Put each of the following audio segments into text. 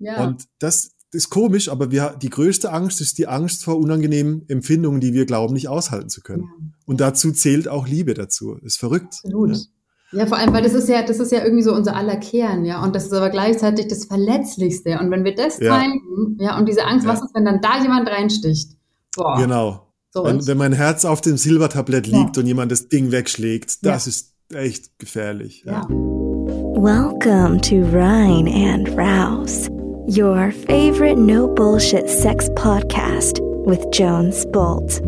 Ja. Und das ist komisch, aber wir, die größte Angst ist die Angst vor unangenehmen Empfindungen, die wir glauben, nicht aushalten zu können. Ja. Und dazu zählt auch Liebe dazu. Ist verrückt. Absolut. Ja. Ja, vor allem, weil das ist ja, das ist ja irgendwie so unser aller Kern, ja. Und das ist aber gleichzeitig das Verletzlichste. Und wenn wir das ja. teilen, ja, und diese Angst, ja. was ist, wenn dann da jemand reinsticht? Boah. Genau. So wenn, wenn mein Herz auf dem Silbertablett liegt ja. und jemand das Ding wegschlägt, das ist echt gefährlich. Ja. Welcome to Rhine and Rouse, your favorite no bullshit sex podcast with Jones Bolt.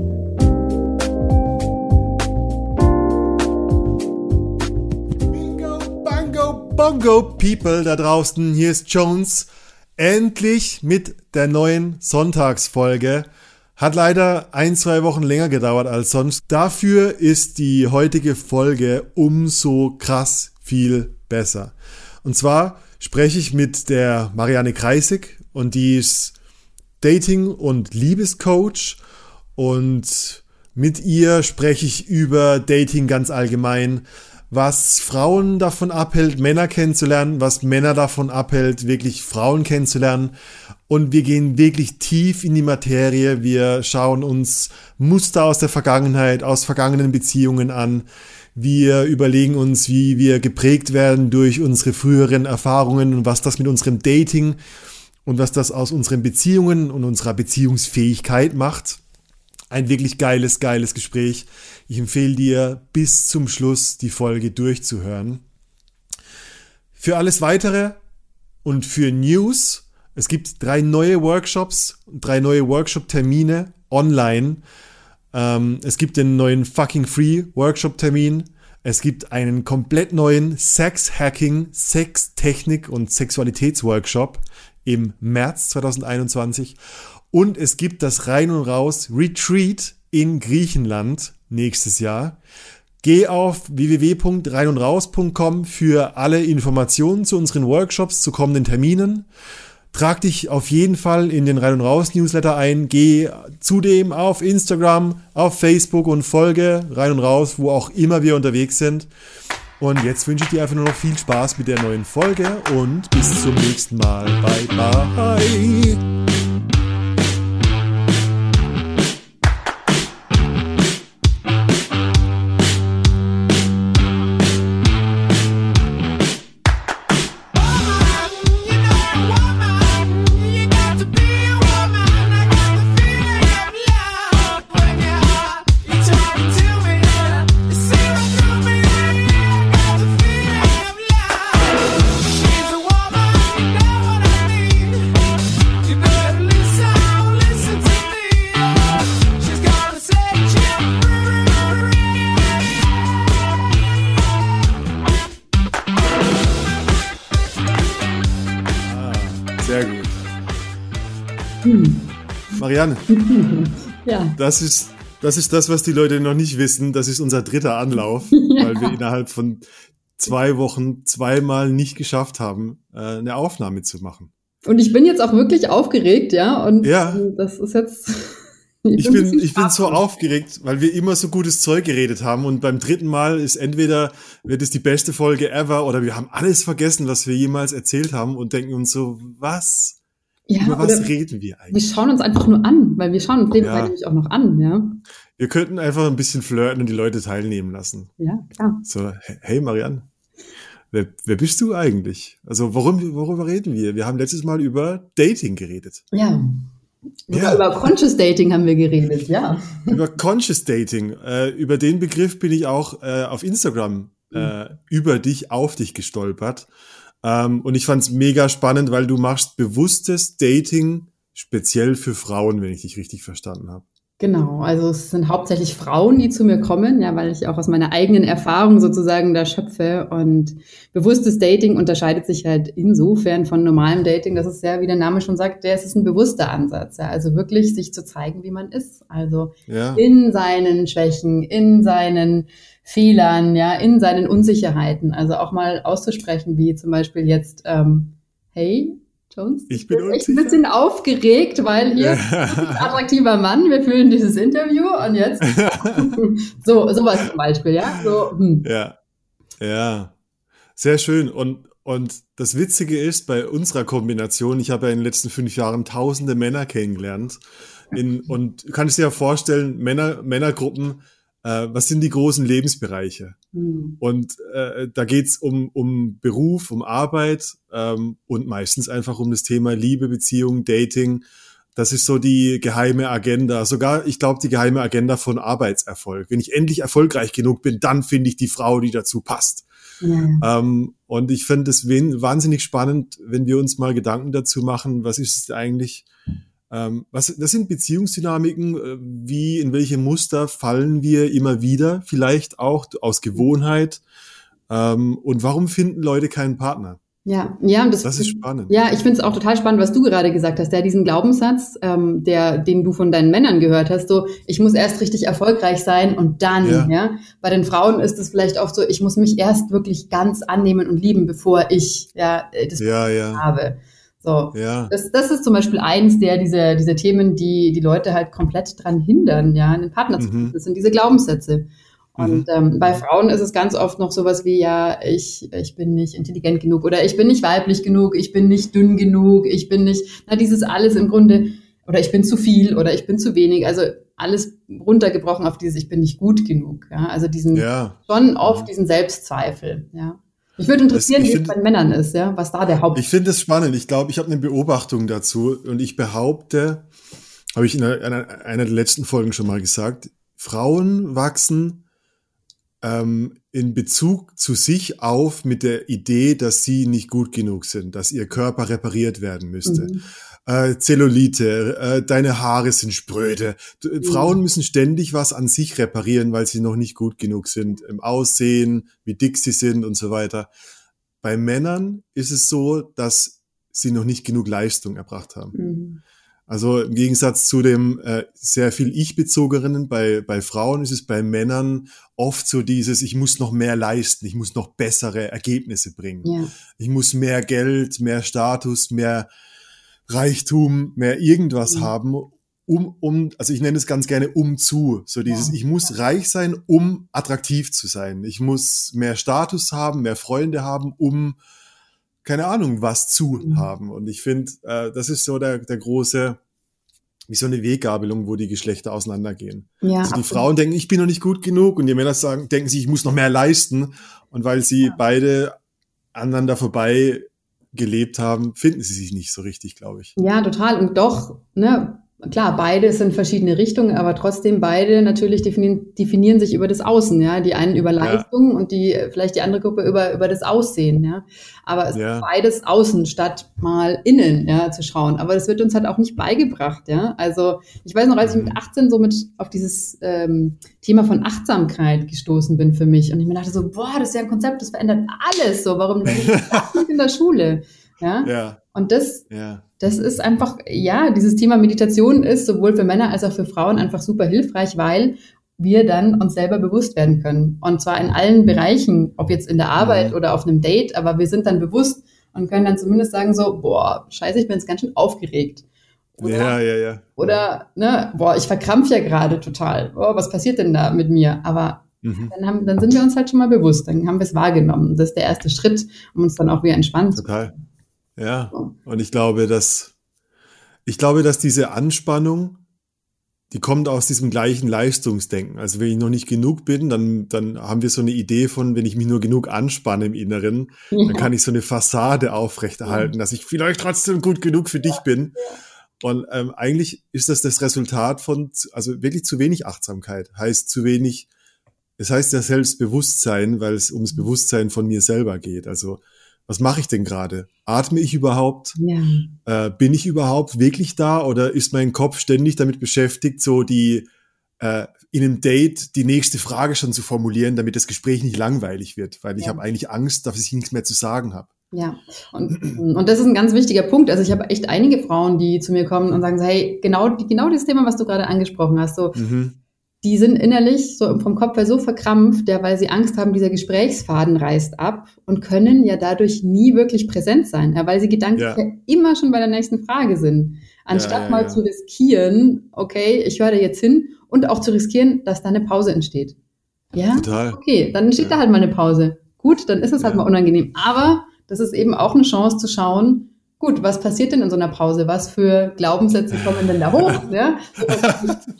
Bongo People da draußen, hier ist Jones. Endlich mit der neuen Sonntagsfolge. Hat leider ein, zwei Wochen länger gedauert als sonst. Dafür ist die heutige Folge umso krass viel besser. Und zwar spreche ich mit der Marianne Kreisig und die ist Dating- und Liebescoach und mit ihr spreche ich über Dating ganz allgemein, was Frauen davon abhält, Männer kennenzulernen, was Männer davon abhält, wirklich Frauen kennenzulernen. Und wir gehen wirklich tief in die Materie. Wir schauen uns Muster aus der Vergangenheit, aus vergangenen Beziehungen an. Wir überlegen uns, wie wir geprägt werden durch unsere früheren Erfahrungen und was das mit unserem Dating und was das aus unseren Beziehungen und unserer Beziehungsfähigkeit macht. Ein wirklich geiles, geiles Gespräch. Ich empfehle dir bis zum Schluss die Folge durchzuhören. Für alles weitere und für News, es gibt drei neue Workshops, drei neue Workshop-Termine online. Ähm, es gibt den neuen Fucking Free Workshop-Termin. Es gibt einen komplett neuen Sex-Hacking, Sex-Technik und Sexualitätsworkshop im März 2021. Und es gibt das Rein und Raus Retreat in Griechenland nächstes Jahr. Geh auf www.reinundraus.com für alle Informationen zu unseren Workshops, zu kommenden Terminen. Trag dich auf jeden Fall in den Rein und Raus Newsletter ein. Geh zudem auf Instagram, auf Facebook und folge Rein und Raus, wo auch immer wir unterwegs sind. Und jetzt wünsche ich dir einfach nur noch viel Spaß mit der neuen Folge und bis zum nächsten Mal. Bye bye. Marianne. ja. Das ist, das ist das, was die Leute noch nicht wissen. Das ist unser dritter Anlauf, ja. weil wir innerhalb von zwei Wochen zweimal nicht geschafft haben, äh, eine Aufnahme zu machen. Und ich bin jetzt auch wirklich aufgeregt, ja. Und ja. das ist jetzt. Ich, ich bin, ich bin so aufgeregt, weil wir immer so gutes Zeug geredet haben und beim dritten Mal ist entweder wird es die beste Folge ever oder wir haben alles vergessen, was wir jemals erzählt haben und denken uns so, was? Ja, Über was reden wir eigentlich? Wir schauen uns einfach nur an, weil wir schauen uns ja. nämlich auch noch an, ja. Wir könnten einfach ein bisschen flirten und die Leute teilnehmen lassen. Ja, klar. So, hey Marianne, wer, wer bist du eigentlich? Also worum, worüber reden wir? Wir haben letztes Mal über Dating geredet. Ja. Ja. Über Conscious Dating haben wir geredet, ja. Über Conscious Dating. Äh, über den Begriff bin ich auch äh, auf Instagram äh, mhm. über dich, auf dich gestolpert. Ähm, und ich fand es mega spannend, weil du machst bewusstes Dating speziell für Frauen, wenn ich dich richtig verstanden habe. Genau, also es sind hauptsächlich Frauen, die zu mir kommen, ja, weil ich auch aus meiner eigenen Erfahrung sozusagen da schöpfe. Und bewusstes Dating unterscheidet sich halt insofern von normalem Dating, dass es ja, wie der Name schon sagt, der, ist ein bewusster Ansatz, ja, also wirklich sich zu zeigen, wie man ist. Also ja. in seinen Schwächen, in seinen Fehlern, ja, in seinen Unsicherheiten. Also auch mal auszusprechen, wie zum Beispiel jetzt, ähm, hey, Jones, ich bin echt ein bisschen aufgeregt, weil hier ist ein attraktiver Mann, wir führen dieses Interview und jetzt so sowas zum Beispiel, ja, so, hm. ja, ja, sehr schön. Und und das Witzige ist, bei unserer Kombination, ich habe ja in den letzten fünf Jahren tausende Männer kennengelernt. In, und du kannst dir ja vorstellen, Männer, Männergruppen, äh, was sind die großen Lebensbereiche? Mhm. Und äh, da geht's um, um Beruf, um Arbeit ähm, und meistens einfach um das Thema Liebe, Beziehung, Dating. Das ist so die geheime Agenda. Sogar, ich glaube, die geheime Agenda von Arbeitserfolg. Wenn ich endlich erfolgreich genug bin, dann finde ich die Frau, die dazu passt. Ja. Ähm, und ich finde es wahnsinnig spannend, wenn wir uns mal Gedanken dazu machen, was ist eigentlich, ähm, was, das sind Beziehungsdynamiken, äh, wie, in welche Muster fallen wir immer wieder, vielleicht auch aus Gewohnheit. Ähm, und warum finden Leute keinen Partner? Ja, ja, und das, das ist spannend. Ja, ich finde es auch total spannend, was du gerade gesagt hast. Der diesen Glaubenssatz, ähm, der, den du von deinen Männern gehört hast, so ich muss erst richtig erfolgreich sein und dann, ja. ja. Bei den Frauen ist es vielleicht oft so, ich muss mich erst wirklich ganz annehmen und lieben, bevor ich ja äh, das ja, ja. habe. So, ja. das, das ist zum Beispiel eins der diese diese Themen, die die Leute halt komplett dran hindern, ja, einen Partner zu finden. Mhm. Das sind diese Glaubenssätze. Und mhm. ähm, bei Frauen ist es ganz oft noch sowas wie, ja, ich, ich bin nicht intelligent genug oder ich bin nicht weiblich genug, ich bin nicht dünn genug, ich bin nicht, na, dieses alles im Grunde, oder ich bin zu viel oder ich bin zu wenig, also alles runtergebrochen auf dieses, ich bin nicht gut genug, ja, also diesen, ja. schon oft diesen Selbstzweifel, ja. Mich würde interessieren, wie es bei Männern ist, ja, was da der Haupt. Ich finde es spannend. Ich glaube, ich habe eine Beobachtung dazu und ich behaupte, habe ich in einer, einer der letzten Folgen schon mal gesagt, Frauen wachsen ähm, in Bezug zu sich auf mit der Idee, dass sie nicht gut genug sind, dass ihr Körper repariert werden müsste. Mhm. Äh, Zellulite, äh, deine Haare sind spröde. Mhm. Frauen müssen ständig was an sich reparieren, weil sie noch nicht gut genug sind im Aussehen, wie dick sie sind und so weiter. Bei Männern ist es so, dass sie noch nicht genug Leistung erbracht haben. Mhm. Also im Gegensatz zu dem äh, sehr viel Ich-Bezogenen bei, bei Frauen ist es bei Männern oft so dieses, ich muss noch mehr leisten, ich muss noch bessere Ergebnisse bringen. Ja. Ich muss mehr Geld, mehr Status, mehr Reichtum, mehr irgendwas. Mhm. haben, um, um, also ich nenne es ganz gerne um zu. So dieses, ja. ich muss reich sein, um attraktiv zu sein. Ich muss mehr Status haben, mehr Freunde haben, um keine Ahnung, was zu mhm. haben. Und ich finde, äh, das ist so der, der große, wie so eine Weggabelung, wo die Geschlechter auseinandergehen. Ja, also die absolut. Frauen denken, ich bin noch nicht gut genug und die Männer sagen, denken sich, ich muss noch mehr leisten. Und weil sie ja. beide aneinander vorbei gelebt haben, finden sie sich nicht so richtig, glaube ich. Ja, total. Und doch, ne, klar, beide sind verschiedene Richtungen, aber trotzdem beide natürlich definieren, definieren sich über das Außen, ja. Die einen über Leistung ja. und die, vielleicht die andere Gruppe über, über das Aussehen, ja. Aber es ja. ist beides außen statt mal innen, ja, zu schauen. Aber das wird uns halt auch nicht beigebracht, ja. Also, ich weiß noch, als ich mit 18 mhm. so mit auf dieses ähm, Thema von Achtsamkeit gestoßen bin für mich und ich mir dachte so, boah, das ist ja ein Konzept, das verändert alles so. Warum nicht in der Schule? Ja. ja. Und das, ja. Das ist einfach, ja, dieses Thema Meditation ist sowohl für Männer als auch für Frauen einfach super hilfreich, weil wir dann uns selber bewusst werden können. Und zwar in allen Bereichen, ob jetzt in der Arbeit mhm. oder auf einem Date, aber wir sind dann bewusst und können dann zumindest sagen so, boah, scheiße, ich bin jetzt ganz schön aufgeregt. Oder, ja, ja, ja. Oder, ne, boah, ich verkrampfe ja gerade total. Boah, was passiert denn da mit mir? Aber mhm. dann, haben, dann sind wir uns halt schon mal bewusst, dann haben wir es wahrgenommen. Das ist der erste Schritt, um uns dann auch wieder entspannen zu können. Ja, und ich glaube, dass ich glaube, dass diese Anspannung, die kommt aus diesem gleichen Leistungsdenken. Also wenn ich noch nicht genug bin, dann, dann haben wir so eine Idee von, wenn ich mich nur genug anspanne im Inneren, ja. dann kann ich so eine Fassade aufrechterhalten, ja. dass ich vielleicht trotzdem gut genug für dich bin. Und ähm, eigentlich ist das das Resultat von, also wirklich zu wenig Achtsamkeit, heißt zu wenig, es heißt ja Selbstbewusstsein, weil es ums mhm. Bewusstsein von mir selber geht. Also was mache ich denn gerade? Atme ich überhaupt? Ja. Äh, bin ich überhaupt wirklich da oder ist mein Kopf ständig damit beschäftigt, so die äh, in einem Date die nächste Frage schon zu formulieren, damit das Gespräch nicht langweilig wird, weil ich habe eigentlich Angst, dass ich nichts mehr zu sagen habe. Ja, und, und das ist ein ganz wichtiger Punkt. Also ich habe echt einige Frauen, die zu mir kommen und sagen, so, hey, genau, genau das Thema, was du gerade angesprochen hast, so, mhm die sind innerlich so vom Kopf her so verkrampft, ja, weil sie Angst haben, dieser Gesprächsfaden reißt ab und können ja dadurch nie wirklich präsent sein, ja, weil sie gedanklich ja. ja immer schon bei der nächsten Frage sind. Anstatt ja, mal zu riskieren, okay, ich höre da jetzt hin und auch zu riskieren, dass da eine Pause entsteht. Ja, Total. okay, dann entsteht da halt mal eine Pause. Gut, dann ist es halt mal unangenehm, aber das ist eben auch eine Chance zu schauen, gut, was passiert denn in so einer Pause? Was für Glaubenssätze kommen denn da hoch? Ja?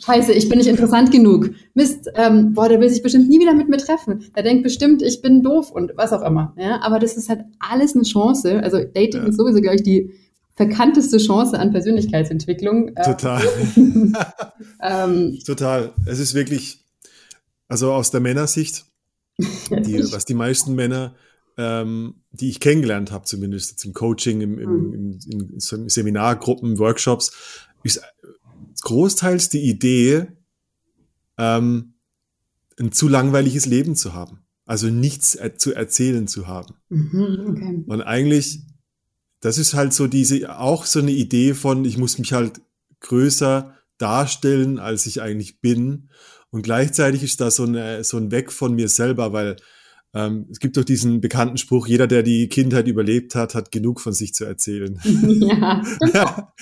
Scheiße, ich bin nicht interessant genug. Mist, ähm, boah, der will sich bestimmt nie wieder mit mir treffen. Der denkt bestimmt, ich bin doof und was auch immer. Ja? Aber das ist halt alles eine Chance. Also Dating ja. ist sowieso, glaube ich, die verkannteste Chance an Persönlichkeitsentwicklung. Total. ähm, Total. Es ist wirklich, also aus der Männersicht, die, was die meisten Männer ähm, die ich kennengelernt habe, zumindest im Coaching, im, im, mhm. im, in Seminargruppen, Workshops, ist großteils die Idee, ähm, ein zu langweiliges Leben zu haben. Also nichts er zu erzählen zu haben. Mhm, okay. Und eigentlich, das ist halt so diese, auch so eine Idee von, ich muss mich halt größer darstellen, als ich eigentlich bin. Und gleichzeitig ist da so, eine, so ein Weg von mir selber, weil ähm, es gibt doch diesen bekannten Spruch, jeder, der die Kindheit überlebt hat, hat genug von sich zu erzählen. Ja. ja.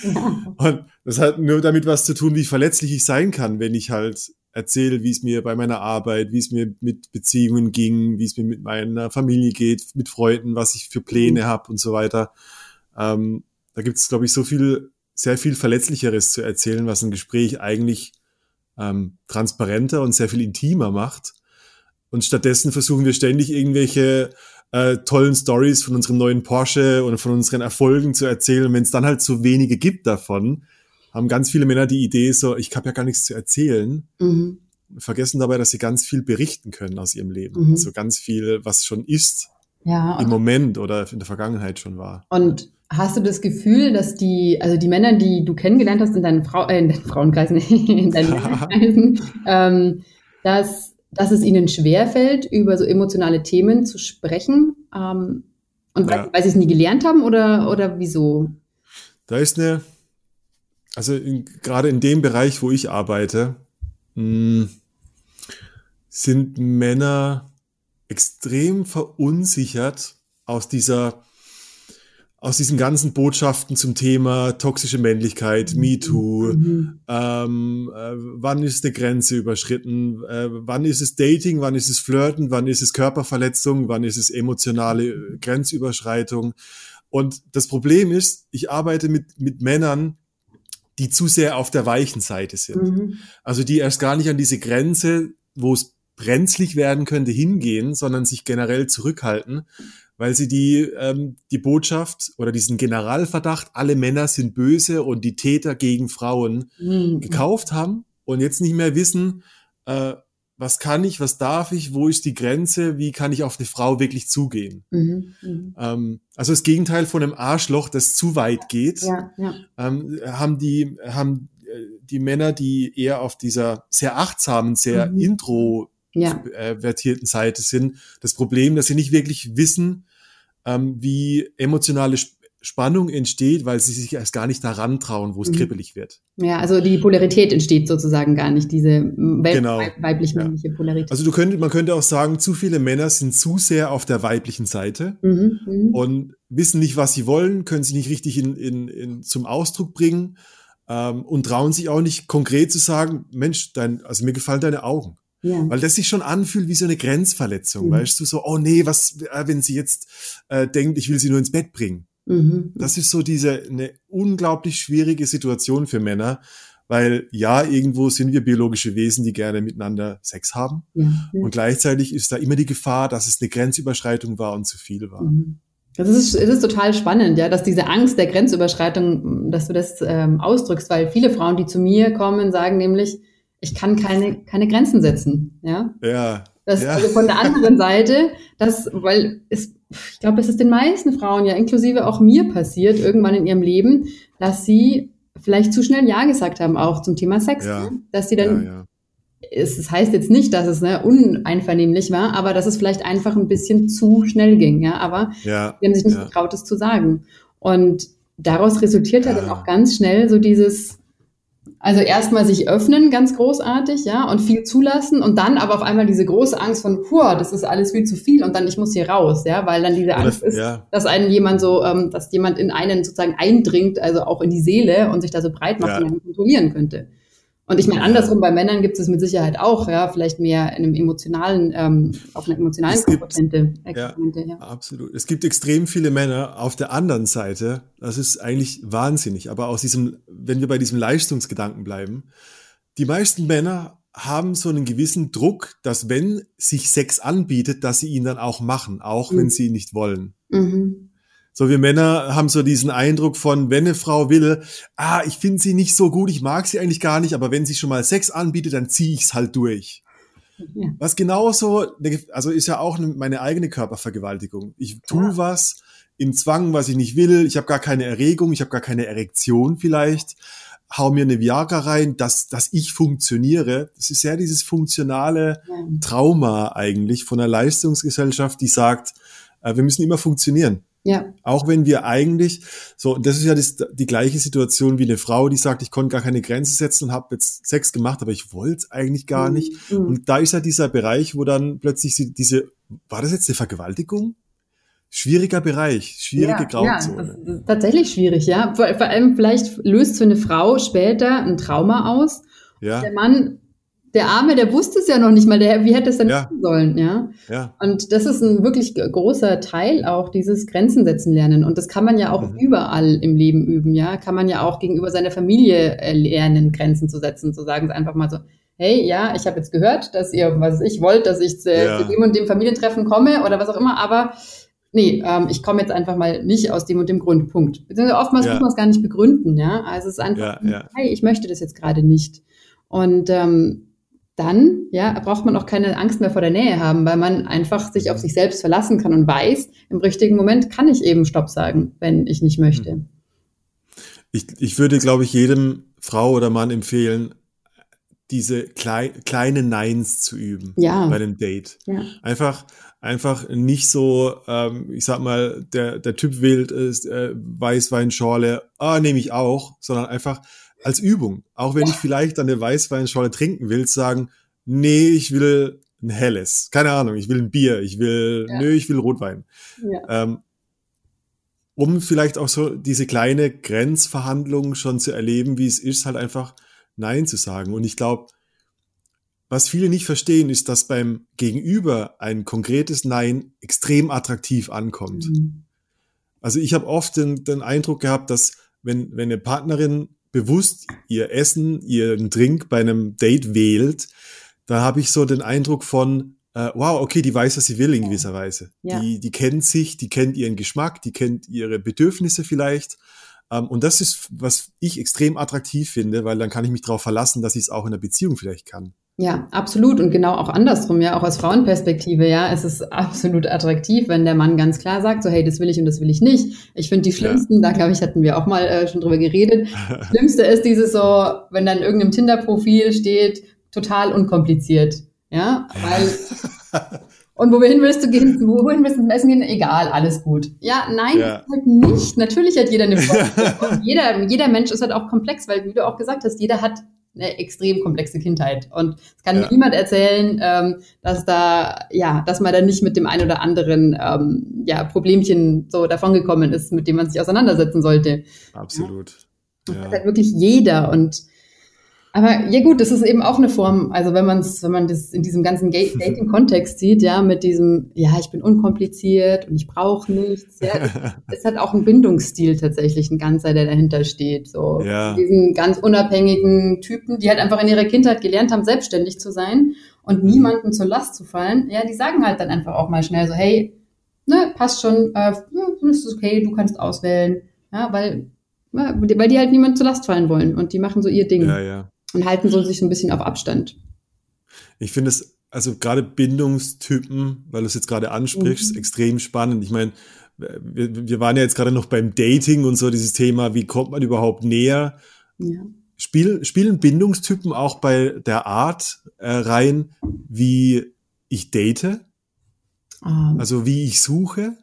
Und das hat nur damit was zu tun, wie verletzlich ich sein kann, wenn ich halt erzähle, wie es mir bei meiner Arbeit, wie es mir mit Beziehungen ging, wie es mir mit meiner Familie geht, mit Freunden, was ich für Pläne mhm. habe und so weiter. Ähm, da gibt es, glaube ich, so viel, sehr viel Verletzlicheres zu erzählen, was ein Gespräch eigentlich ähm, transparenter und sehr viel intimer macht. Und stattdessen versuchen wir ständig irgendwelche äh, tollen Stories von unserem neuen Porsche oder von unseren Erfolgen zu erzählen. Und wenn es dann halt so wenige gibt davon, haben ganz viele Männer die Idee so, ich habe ja gar nichts zu erzählen. Mhm. Vergessen dabei, dass sie ganz viel berichten können aus ihrem Leben. Mhm. Also ganz viel, was schon ist. Ja, im Moment oder in der Vergangenheit schon war. Und hast du das Gefühl, dass die, also die Männer, die du kennengelernt hast in deinen, Frau, äh, in deinen Frauenkreisen, in deinen Kreisen, ähm, dass dass es ihnen schwerfällt, über so emotionale Themen zu sprechen. Ähm, und ja. weil, weil sie es nie gelernt haben oder, oder wieso? Da ist eine, also in, gerade in dem Bereich, wo ich arbeite, mh, hm, sind Männer extrem verunsichert aus dieser aus diesen ganzen Botschaften zum Thema toxische Männlichkeit, mhm. MeToo, mhm. ähm, äh, wann ist eine Grenze überschritten, äh, wann ist es Dating, wann ist es Flirten, wann ist es Körperverletzung, wann ist es emotionale äh, Grenzüberschreitung. Und das Problem ist, ich arbeite mit, mit Männern, die zu sehr auf der weichen Seite sind. Mhm. Also die erst gar nicht an diese Grenze, wo es brenzlig werden könnte, hingehen, sondern sich generell zurückhalten, weil sie die, ähm, die Botschaft oder diesen Generalverdacht, alle Männer sind böse und die Täter gegen Frauen mhm. gekauft haben und jetzt nicht mehr wissen, äh, was kann ich, was darf ich, wo ist die Grenze, wie kann ich auf eine Frau wirklich zugehen. Mhm, mh. ähm, also das Gegenteil von einem Arschloch, das zu weit geht, ja, ja. Ähm, haben die, haben äh, die Männer, die eher auf dieser sehr achtsamen, sehr mhm. Introvertierten Seite sind, das Problem, dass sie nicht wirklich wissen, ähm, wie emotionale Spannung entsteht, weil sie sich erst gar nicht daran trauen, wo es mhm. kribbelig wird. Ja, also die Polarität entsteht sozusagen gar nicht, diese genau. weiblich-männliche ja. Polarität. Also du könntest, man könnte auch sagen, zu viele Männer sind zu sehr auf der weiblichen Seite mhm, mhm. und wissen nicht, was sie wollen, können sich nicht richtig in, in, in zum Ausdruck bringen ähm, und trauen sich auch nicht konkret zu sagen, Mensch, dein, also mir gefallen deine Augen. Ja. Weil das sich schon anfühlt wie so eine Grenzverletzung, mhm. weißt du, so, oh nee, was, äh, wenn sie jetzt äh, denkt, ich will sie nur ins Bett bringen. Mhm. Das ist so diese eine unglaublich schwierige Situation für Männer, weil ja, irgendwo sind wir biologische Wesen, die gerne miteinander Sex haben. Ja. Und gleichzeitig ist da immer die Gefahr, dass es eine Grenzüberschreitung war und zu viel war. Mhm. Das ist, das ist total spannend, ja, dass diese Angst der Grenzüberschreitung, dass du das ähm, ausdrückst, weil viele Frauen, die zu mir kommen, sagen nämlich, ich kann keine, keine Grenzen setzen. Ja. Ja. Das, ja. Also von der anderen Seite, das, weil es, ich glaube, es ist den meisten Frauen ja inklusive auch mir passiert, irgendwann in ihrem Leben, dass sie vielleicht zu schnell Ja gesagt haben, auch zum Thema Sex. Ja. Ne? Dass sie dann, ja. Es, es heißt jetzt nicht, dass es ne, uneinvernehmlich war, aber dass es vielleicht einfach ein bisschen zu schnell ging. Ja, aber sie haben sich nicht getraut, es zu sagen. Und daraus resultiert ja dann auch ganz schnell so dieses, also erstmal sich öffnen, ganz großartig, ja, und viel zulassen und dann aber auf einmal diese große Angst von, puh, das ist alles viel zu viel und dann ich muss hier raus, ja, weil dann diese Angst ist, ja. dass einen jemand so, ähm, dass jemand in einen sozusagen eindringt, also auch in die Seele und sich da so breit macht ja. und einen kontrollieren könnte. Und ich meine, andersrum bei Männern gibt es mit Sicherheit auch, ja, vielleicht mehr in einem emotionalen, ähm, auf einer emotionalen Es gibt- Komponente. Ja, Komponente, ja. absolut. Es gibt extrem viele Männer auf der anderen Seite. Das ist eigentlich wahnsinnig. Aber aus diesem, wenn wir bei diesem Leistungsgedanken bleiben, die meisten Männer haben so einen gewissen Druck, dass wenn sich Sex anbietet, dass sie ihn dann auch machen, auch Mhm. wenn sie ihn nicht wollen. Mhm. So, wir Männer haben so diesen Eindruck von, wenn eine Frau will, ah, ich finde sie nicht so gut, ich mag sie eigentlich gar nicht, aber wenn sie schon mal Sex anbietet, dann ziehe ich's halt durch. Ja. Was genauso, also ist ja auch meine eigene Körpervergewaltigung. Ich tue Ja. was im Zwang, was ich nicht will, ich habe gar keine Erregung, ich habe gar keine Erektion vielleicht, hau mir eine Viagra rein, dass, dass ich funktioniere. Das ist ja dieses funktionale. Trauma eigentlich von einer Leistungsgesellschaft, die sagt, äh, wir müssen immer funktionieren. Ja, Auch wenn wir eigentlich, so, das ist ja das, die gleiche Situation wie eine Frau, die sagt, ich konnte gar keine Grenze setzen und habe jetzt Sex gemacht, aber ich wollte es eigentlich gar nicht. Mhm. Und da ist ja dieser Bereich, wo dann plötzlich sie, diese, war das jetzt eine Vergewaltigung? Schwieriger Bereich, schwierige ja, Grauzone. Ja, tatsächlich schwierig, ja. Vor, vor allem vielleicht löst für eine Frau später ein Trauma aus. Ja, Der Mann, der Arme, der wusste es ja noch nicht mal, der, wie hätte es denn Ja. sollen, ja. ja, Und das ist ein wirklich großer Teil auch dieses Grenzen setzen lernen. Und das kann man ja auch Mhm. überall im Leben üben, ja. Kann man ja auch gegenüber seiner Familie äh, lernen, Grenzen zu setzen, zu sagen, einfach mal so, hey, ja, ich habe jetzt gehört, dass ihr, was ich wollt, dass ich äh, Ja. zu dem und dem Familientreffen komme oder was auch immer, aber nee, ähm, ich komme jetzt einfach mal nicht aus dem und dem Grund, Punkt. Beziehungsweise oftmals muss man es gar nicht begründen, ja. Also es ist einfach, hey, ich möchte das jetzt gerade nicht. Und ähm, dann ja, braucht man auch keine Angst mehr vor der Nähe haben, weil man einfach sich auf sich selbst verlassen kann und weiß, im richtigen Moment kann ich eben Stopp sagen, wenn ich nicht möchte. ich, ich würde, glaube ich, jedem Frau oder Mann empfehlen, diese klei kleinen Neins zu üben Ja. bei einem Date. Ja. Einfach, einfach nicht so, ähm, ich sag mal, der, der Typ wählt ist, äh, Weißweinschorle, ah, nehme ich auch, sondern einfach als Übung. Auch wenn ich vielleicht dann eine Weißweinschorle trinken will, sagen, nee, ich will ein helles. Keine Ahnung, ich will ein Bier, ich will, Ja. nö, ich will Rotwein. Ja. Ähm, um vielleicht auch so diese kleine Grenzverhandlung schon zu erleben, wie es ist, halt einfach Nein zu sagen. Und ich glaube, was viele nicht verstehen, ist, dass beim Gegenüber ein konkretes Nein extrem attraktiv ankommt. Mhm. Also ich habe oft den, den Eindruck gehabt, dass wenn, wenn eine Partnerin bewusst ihr Essen, ihren Drink bei einem Date wählt, da habe ich so den Eindruck von, äh, wow, okay, die weiß, was sie will in gewisser Weise. Ja. Die, die kennt sich, die kennt ihren Geschmack, die kennt ihre Bedürfnisse vielleicht. Ähm, und das ist, was ich extrem attraktiv finde, weil dann kann ich mich darauf verlassen, dass ich es auch in der Beziehung vielleicht kann. Ja, absolut. Und genau auch andersrum, ja, auch aus Frauenperspektive, ja, es ist absolut attraktiv, wenn der Mann ganz klar sagt, so, hey, das will ich und das will ich nicht. Ich finde die schlimmsten, da glaube ich, hatten wir auch mal äh, schon drüber geredet. Das Schlimmste ist dieses so, wenn dann irgendeinem Tinder-Profil steht, total unkompliziert. Ja, weil, und wo wir hin willst du gehen, wohin willst du zum Essen gehen? Egal, alles gut. Ja, nein, Ja. halt nicht. Natürlich hat jeder eine Vorstellung. Jeder, jeder Mensch ist halt auch komplex, weil, wie du auch gesagt hast, jeder hat eine extrem komplexe Kindheit. Und es kann Ja. mir niemand erzählen, ähm, dass da, ja, dass man da nicht mit dem einen oder anderen, ähm, ja, Problemchen so davongekommen ist, mit dem man sich auseinandersetzen sollte. Absolut. Das Ja. hat halt wirklich jeder und aber ja gut, das ist eben auch eine Form, also wenn man es, wenn man das in diesem ganzen Ga- Dating-Kontext sieht, ja, mit diesem, ja, ich bin unkompliziert und ich brauche nichts, ja, es, hat auch einen Bindungsstil tatsächlich, ein ganzer, der dahinter steht, so Ja. diesen ganz unabhängigen Typen, die halt einfach in ihrer Kindheit gelernt haben, selbstständig zu sein und niemandem zur Last zu fallen, ja, die sagen halt dann einfach auch mal schnell so, hey, ne, passt schon, äh, ist okay, du kannst auswählen, ja, weil, ja, weil die halt niemand zur Last fallen wollen und die machen so ihr Ding ja, ja. Und halten so sich so ein bisschen auf Abstand. Ich finde es, also gerade Bindungstypen, weil du es jetzt gerade ansprichst, Mhm. extrem spannend. Ich meine, wir, wir waren ja jetzt gerade noch beim Dating und so dieses Thema, wie kommt man überhaupt näher? Ja. Spiel, spielen Bindungstypen auch bei der Art äh, rein, wie ich date? Ähm, Also wie ich suche?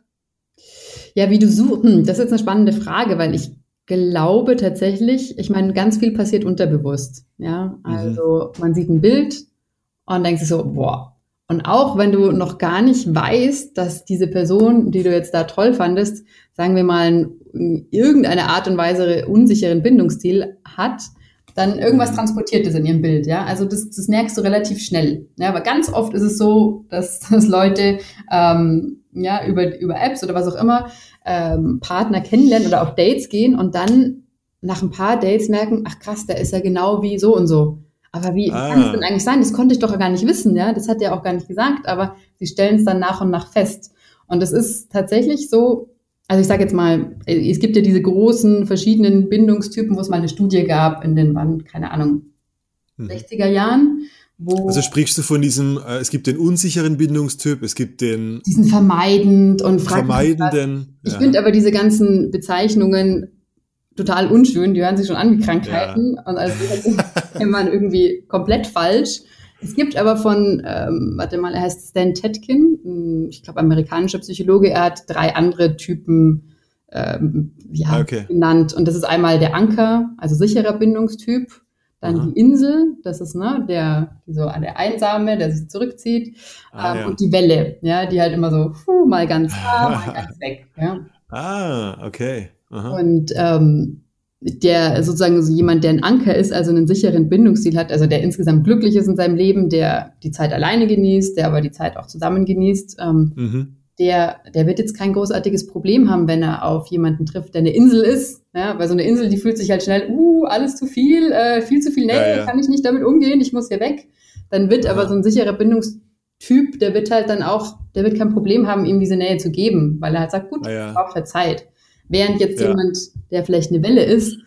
Ja, wie du suchst, hm, das ist jetzt eine spannende Frage, weil ich glaube tatsächlich, ich meine, ganz viel passiert unterbewusst. Ja, also man sieht ein Bild und denkt sich so, boah. Und auch wenn du noch gar nicht weißt, dass diese Person, die du jetzt da toll fandest, sagen wir mal, in irgendeine Art und Weise unsicheren Bindungsstil hat, dann irgendwas transportiert es in ihrem Bild, ja. Also das, das merkst du relativ schnell. Ja, aber ganz oft ist es so, dass, dass Leute ähm, ja über, über Apps oder was auch immer ähm, Partner kennenlernen oder auf Dates gehen und dann nach ein paar Dates merken, ach krass, der ist ja genau wie so und so. Aber wie ah. kann es denn eigentlich sein? Das konnte ich doch gar nicht wissen, ja. Das hat er auch gar nicht gesagt, aber sie stellen es dann nach und nach fest. Und es ist tatsächlich so, also ich sage jetzt mal, es gibt ja diese großen verschiedenen Bindungstypen, wo es mal eine Studie gab in den, wann, keine Ahnung, hm. 60er Jahren. Also sprichst du von diesem, äh, es gibt den unsicheren Bindungstyp, es gibt den diesen vermeidend und vermeidenden. Ich ja. finde aber diese ganzen Bezeichnungen total unschön, die hören sich schon an wie Krankheiten ja. und also immer irgendwie komplett falsch. Es gibt aber von, ähm, warte mal, er heißt Stan Tetkin, ich glaube amerikanischer Psychologe, er hat drei andere Typen ähm, ja, ah, okay. genannt. Und das ist einmal der Anker, also sicherer Bindungstyp, dann Aha. die Insel, das ist ne, der, die so, der Einsame, der sich zurückzieht, ah, ähm, ja. und die Welle, ja, die halt immer so puh, mal ganz da, mal ganz weg. Ja. Ah, okay. Aha. Und ähm, der sozusagen so jemand, der ein Anker ist, also einen sicheren Bindungsstil hat, also der insgesamt glücklich ist in seinem Leben, der die Zeit alleine genießt, der aber die Zeit auch zusammen genießt, ähm, mhm. Der, der wird jetzt kein großartiges Problem haben, wenn er auf jemanden trifft, der eine Insel ist. Ja, weil so eine Insel, die fühlt sich halt schnell, uh, alles zu viel, äh, viel zu viel Nähe, ja, ja. kann ich nicht damit umgehen, ich muss hier weg. Dann wird aber so ein sicherer Bindungstyp, der wird halt dann auch, der wird kein Problem haben, ihm diese Nähe zu geben, weil er halt sagt, gut, ja, ich brauche halt Zeit. Während jetzt jemand, der vielleicht eine Welle ist,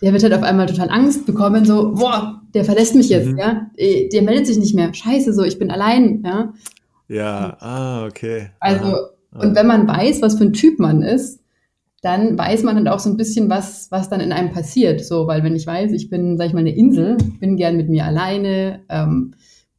der wird halt auf einmal total Angst bekommen, so, boah, der verlässt mich jetzt, mhm. ja, äh, der meldet sich nicht mehr, scheiße, so, ich bin allein, ja. Ja, ah, okay. Also, Aha. und wenn man weiß, was für ein Typ man ist, dann weiß man halt auch so ein bisschen, was, was dann in einem passiert, so, weil wenn ich weiß, ich bin, sag ich mal, eine Insel, bin gern mit mir alleine, ähm,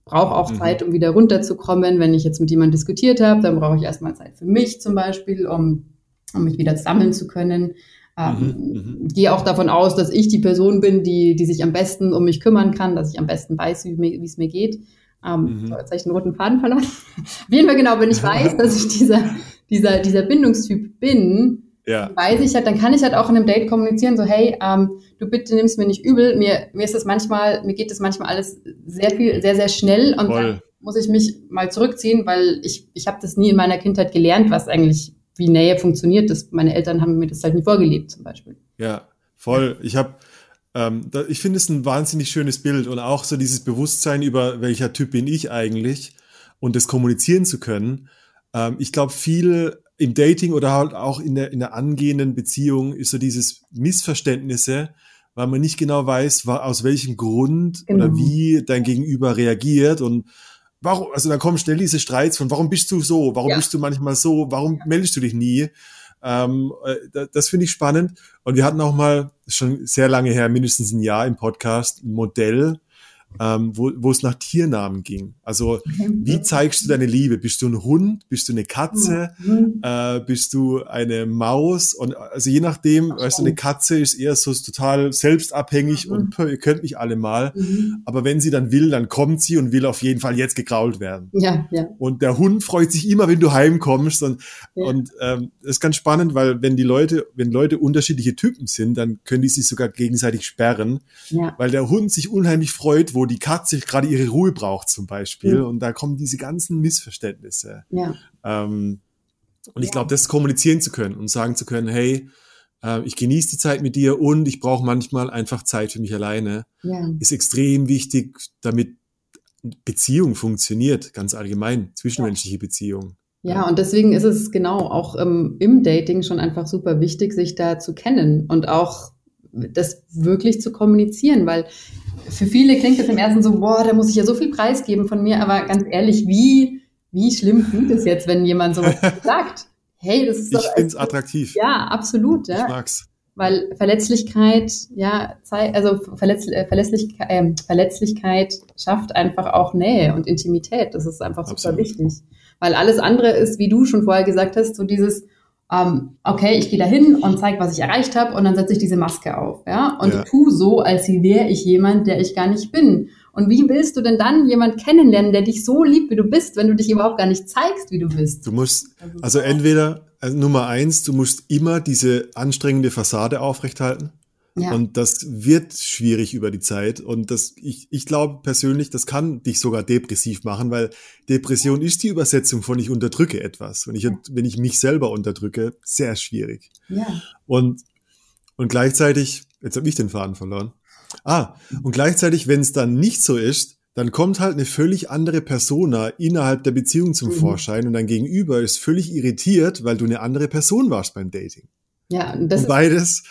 brauche auch mhm. Zeit, um wieder runterzukommen. Wenn ich jetzt mit jemandem diskutiert habe, dann brauche ich erstmal Zeit für mich zum Beispiel, um um mich wieder sammeln zu können. Ähm, mhm, mhm, gehe auch davon aus, dass ich die Person bin, die, die sich am besten um mich kümmern kann, dass ich am besten weiß, wie es mir geht. Ähm, mhm. Jetzt habe ich den roten Faden verloren. Wie immer genau, wenn ich weiß, dass ich dieser, dieser, dieser Bindungstyp bin, ja. weiß ich halt, dann kann ich halt auch in einem Date kommunizieren, so, hey, ähm, du bitte nimmst mir nicht übel, mir, mir ist das manchmal, mir geht das manchmal alles sehr viel, sehr, sehr schnell und Voll. dann muss ich mich mal zurückziehen, weil ich, ich habe das nie in meiner Kindheit gelernt, was eigentlich wie Nähe funktioniert. Das, meine Eltern haben mir das halt nie vorgelebt, zum Beispiel. Ja, voll. Ich habe ähm, da, ich finde es ein wahnsinnig schönes Bild und auch so dieses Bewusstsein über welcher Typ bin ich eigentlich und das kommunizieren zu können. Ähm, ich glaube, viel im Dating oder halt auch in der, in der angehenden Beziehung ist so dieses Missverständnisse, weil man nicht genau weiß, aus welchem Grund genau. oder wie dein Gegenüber reagiert und warum, also dann kommen schnell diese Streits von, warum bist du so, warum ja. bist du manchmal so, warum meldest du dich nie? Ähm, äh, das finde ich spannend. Und wir hatten auch mal, schon sehr lange her, mindestens ein Jahr im Podcast, ein Modell, ähm, wo, wo es nach Tiernamen ging. Also wie zeigst du deine Liebe? Bist du ein Hund? Bist du eine Katze? Mhm. Äh, bist du eine Maus? Und also je nachdem, weißt du, eine Katze ist eher so total selbstabhängig mhm. und ihr könnt mich alle mal. Mhm. Aber wenn sie dann will, dann kommt sie und will auf jeden Fall jetzt gekrault werden. Ja, ja. Und der Hund freut sich immer, wenn du heimkommst. Und, ja. und ähm, das ist ganz spannend, weil wenn die Leute, wenn Leute unterschiedliche Typen sind, dann können die sich sogar gegenseitig sperren. Ja. Weil der Hund sich unheimlich freut, wo die Katze gerade ihre Ruhe braucht zum Beispiel. Mhm. Und da kommen diese ganzen Missverständnisse. Ja. Ähm, und ich glaube, das kommunizieren zu können und sagen zu können, hey, äh, ich genieße die Zeit mit dir und ich brauche manchmal einfach Zeit für mich alleine, ja. ist extrem wichtig, damit Beziehung funktioniert, ganz allgemein, zwischenmenschliche ja. Beziehung. Ja, und deswegen ist es genau auch ähm, im Dating schon einfach super wichtig, sich da zu kennen und auch das wirklich zu kommunizieren, weil für viele klingt das im ersten so, boah, da muss ich ja so viel preisgeben von mir, aber ganz ehrlich, wie, wie schlimm klingt es jetzt, wenn jemand sowas sagt? Hey, das ist doch. Ich finde es attraktiv. Ja, absolut. Ja. Ich mag's. Weil Verletzlichkeit, ja, also Verletz, Verletzlichkeit, äh, Verletzlichkeit schafft einfach auch Nähe und Intimität. Das ist einfach super absolut. wichtig. Weil alles andere ist, wie du schon vorher gesagt hast, so dieses, ähm, okay, ich gehe da hin und zeige, was ich erreicht habe und dann setze ich diese Maske auf, ja, und ja. tu so, als wäre ich jemand, der ich gar nicht bin. Und wie willst du denn dann jemand kennenlernen, der dich so liebt, wie du bist, wenn du dich überhaupt gar nicht zeigst, wie du bist? Du musst, also, also entweder, also Nummer eins, du musst immer diese anstrengende Fassade aufrechthalten. Ja. Und das wird schwierig über die Zeit. Und das, ich, ich glaube persönlich, das kann dich sogar depressiv machen, weil Depression ist die Übersetzung von ich unterdrücke etwas. Und ich, wenn ich mich selber unterdrücke, sehr schwierig. Ja. Und, und gleichzeitig, jetzt habe ich den Faden verloren. Ah, und gleichzeitig, wenn es dann nicht so ist, dann kommt halt eine völlig andere Persona innerhalb der Beziehung zum mhm. Vorschein und dein Gegenüber ist völlig irritiert, weil du eine andere Person warst beim Dating. Ja, das und beides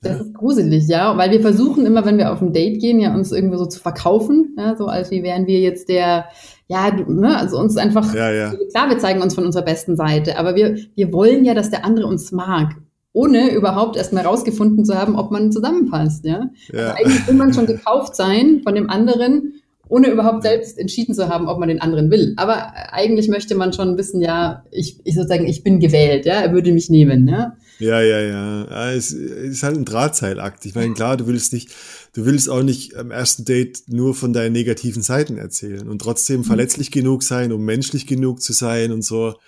das ist gruselig, ja, weil wir versuchen immer, wenn wir auf ein Date gehen, ja, uns irgendwie so zu verkaufen, ja, so als wie wären wir jetzt der, ja, ne, also uns einfach, ja, ja. klar, wir zeigen uns von unserer besten Seite, aber wir, wir wollen ja, dass der andere uns mag, ohne überhaupt erstmal rausgefunden zu haben, ob man zusammenpasst, ja. ja. Also eigentlich will man schon gekauft sein von dem anderen, ohne überhaupt selbst entschieden zu haben, ob man den anderen will. Aber eigentlich möchte man schon wissen, ja, ich, ich sozusagen, ich bin gewählt, ja, er würde mich nehmen, ja. Ja, ja, ja. es ist halt ein Drahtseilakt. Ich meine, klar, du willst nicht, du willst auch nicht am ersten Date nur von deinen negativen Seiten erzählen und trotzdem mhm. verletzlich genug sein, um menschlich genug zu sein und so.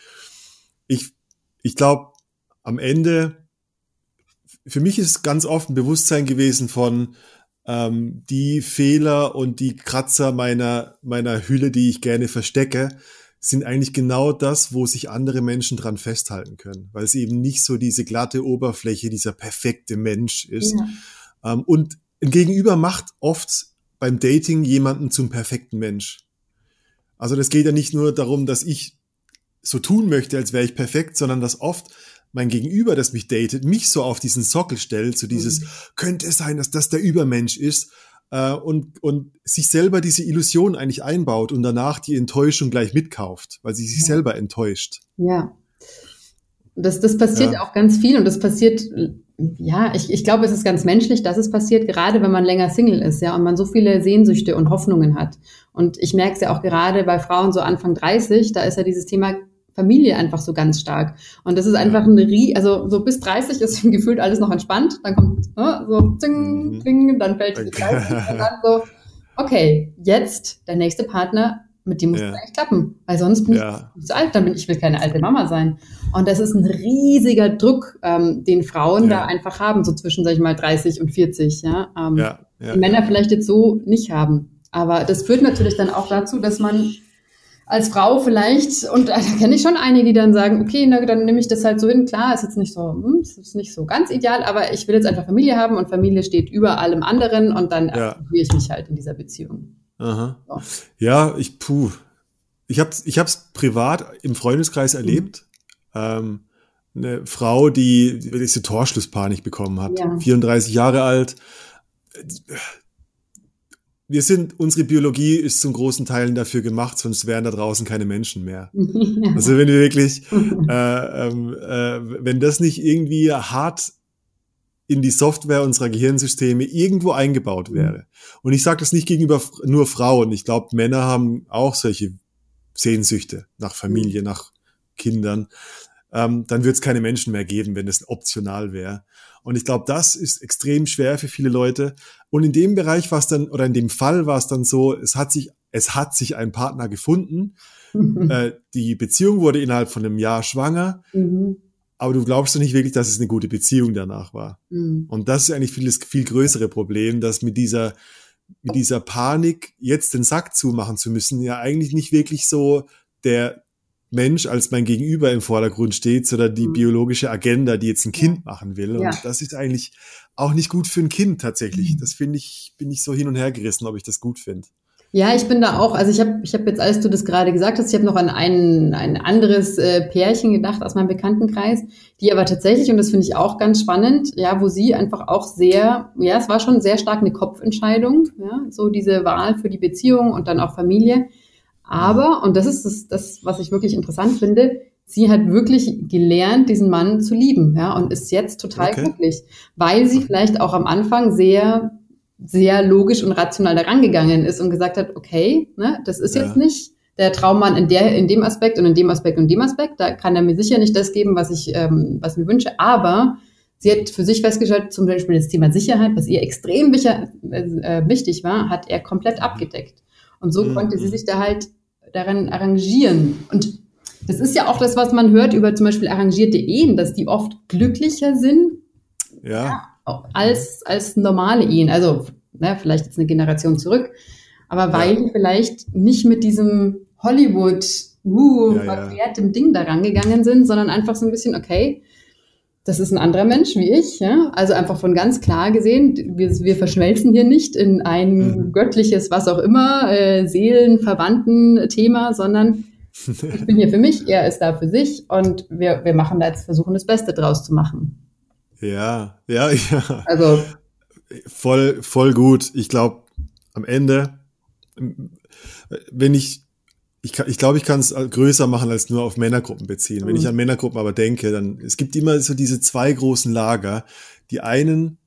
Ich, ich glaube, am Ende, für mich ist ganz oft ein Bewusstsein gewesen von, ähm, die Fehler und die Kratzer meiner, meiner Hülle, die ich gerne verstecke, sind eigentlich genau das, wo sich andere Menschen dran festhalten können, weil es eben nicht so diese glatte Oberfläche, dieser perfekte Mensch ist. Ja. Ähm, und ein Gegenüber macht oft beim Dating jemanden zum perfekten Mensch. Also das geht ja nicht nur darum, dass ich so tun möchte, als wäre ich perfekt, sondern dass oft mein Gegenüber, das mich datet, mich so auf diesen Sockel stellt, so dieses, mhm. könnte es sein, dass das der Übermensch ist, äh, und, und sich selber diese Illusion eigentlich einbaut und danach die Enttäuschung gleich mitkauft, weil sie sich ja. selber enttäuscht. Ja. Das, das passiert ja. auch ganz viel und das passiert, ja, ich, ich glaube, es ist ganz menschlich, dass es passiert, gerade wenn man länger Single ist, ja, und man so viele Sehnsüchte und Hoffnungen hat. Und ich merke es ja auch gerade bei Frauen so Anfang 30, da ist ja dieses Thema Familie einfach so ganz stark. Und das ist einfach ein Rie, also so bis 30 ist gefühlt alles noch entspannt. Dann kommt ne, so zing, mhm. zing, dann fällt die 30 und dann so, okay, jetzt der nächste Partner, mit dem muss es ja. eigentlich klappen. Weil sonst bin ja. ich zu alt, dann bin ich will keine alte Mama sein. Und das ist ein riesiger Druck, ähm, den Frauen ja. da einfach haben, so zwischen, sag ich mal, 30 und 40, ja. Ähm, ja. die Männer vielleicht jetzt so nicht haben. Aber das führt natürlich dann auch dazu, dass man als Frau vielleicht, und da kenne ich schon einige, die dann sagen, okay, na, dann nehme ich das halt so hin. Klar, ist jetzt nicht so, hm, ist nicht so ganz ideal, aber ich will jetzt einfach Familie haben und Familie steht über allem anderen und dann ja. aktiviere ich mich halt in dieser Beziehung. Aha. So. Ja, ich, puh. Ich habe ich hab's privat im Freundeskreis erlebt. Mhm. Ähm, eine Frau, die diese Torschlusspanik bekommen hat, ja. 34 Jahre alt wir sind, unsere Biologie ist zum großen Teilen dafür gemacht, sonst wären da draußen keine Menschen mehr. Also wenn wir wirklich, äh, ähm, äh, wenn das nicht irgendwie hart in die Software unserer Gehirnsysteme irgendwo eingebaut mhm. wäre. Und ich sage das nicht gegenüber nur Frauen. Ich glaube, Männer haben auch solche Sehnsüchte nach Familie, mhm. nach Kindern. Ähm, dann wird es keine Menschen mehr geben, wenn es optional wäre. Und ich glaube, das ist extrem schwer für viele Leute. Und in dem Bereich war es dann, oder in dem Fall war es dann so, es hat sich, es hat sich ein Partner gefunden. Mhm. Äh, die Beziehung wurde innerhalb von einem Jahr schwanger. Mhm. Aber du glaubst doch nicht wirklich, dass es eine gute Beziehung danach war. Mhm. Und das ist eigentlich viel, das viel größere Problem, dass mit dieser, mit dieser Panik, jetzt den Sack zumachen zu müssen, ja eigentlich nicht wirklich so der, Mensch als mein Gegenüber im Vordergrund steht, sondern die mhm. biologische Agenda, die jetzt ein Kind machen will. Und ja. das ist eigentlich auch nicht gut für ein Kind tatsächlich. Mhm. Das finde ich, bin ich so hin und her gerissen, ob ich das gut finde. Ja, ich bin da auch, also ich habe ich hab jetzt, als du das gerade gesagt hast, ich habe noch an ein, ein anderes äh, Pärchen gedacht aus meinem Bekanntenkreis, die aber tatsächlich, und das finde ich auch ganz spannend, ja, wo sie einfach auch sehr, ja, es war schon sehr stark eine Kopfentscheidung, ja, so diese Wahl für die Beziehung und dann auch Familie aber, und das ist das, das, was ich wirklich interessant finde, sie hat wirklich gelernt, diesen Mann zu lieben, ja, und ist jetzt total okay. glücklich, weil sie vielleicht auch am Anfang sehr, sehr logisch und rational daran gegangen ist und gesagt hat, okay, ne, das ist ja. jetzt nicht der Traummann in der, in dem Aspekt und in dem Aspekt und dem Aspekt, da kann er mir sicher nicht das geben, was ich, ähm, was mir wünsche, aber sie hat für sich festgestellt, zum Beispiel das Thema Sicherheit, was ihr extrem äh, wichtig war, hat er komplett abgedeckt. Und so mhm. konnte sie sich da halt daran arrangieren. Und das ist ja auch das, was man hört über zum Beispiel arrangierte Ehen, dass die oft glücklicher sind. Ja. ja als, als normale Ehen. Also, ne, vielleicht jetzt eine Generation zurück, aber weil ja. die vielleicht nicht mit diesem Hollywood, uh, ja, verklärtem. Ding da rangegangen sind, sondern einfach so ein bisschen, okay, das ist ein anderer Mensch wie ich, ja. Also einfach von ganz klar gesehen, wir, wir verschmelzen hier nicht in ein mhm. göttliches, was auch immer, äh, Seelenverwandten Thema, sondern ich bin hier für mich, er ist da für sich und wir, wir machen da jetzt versuchen, das Beste draus zu machen. Ja, ja, ja. Also voll, voll gut. Ich glaube, am Ende, wenn ich ich, ich glaube, ich kann es größer machen als nur auf Männergruppen beziehen. Mhm. Wenn ich mhm. an Männergruppen aber denke, dann es gibt immer so diese zwei großen Lager. Die einen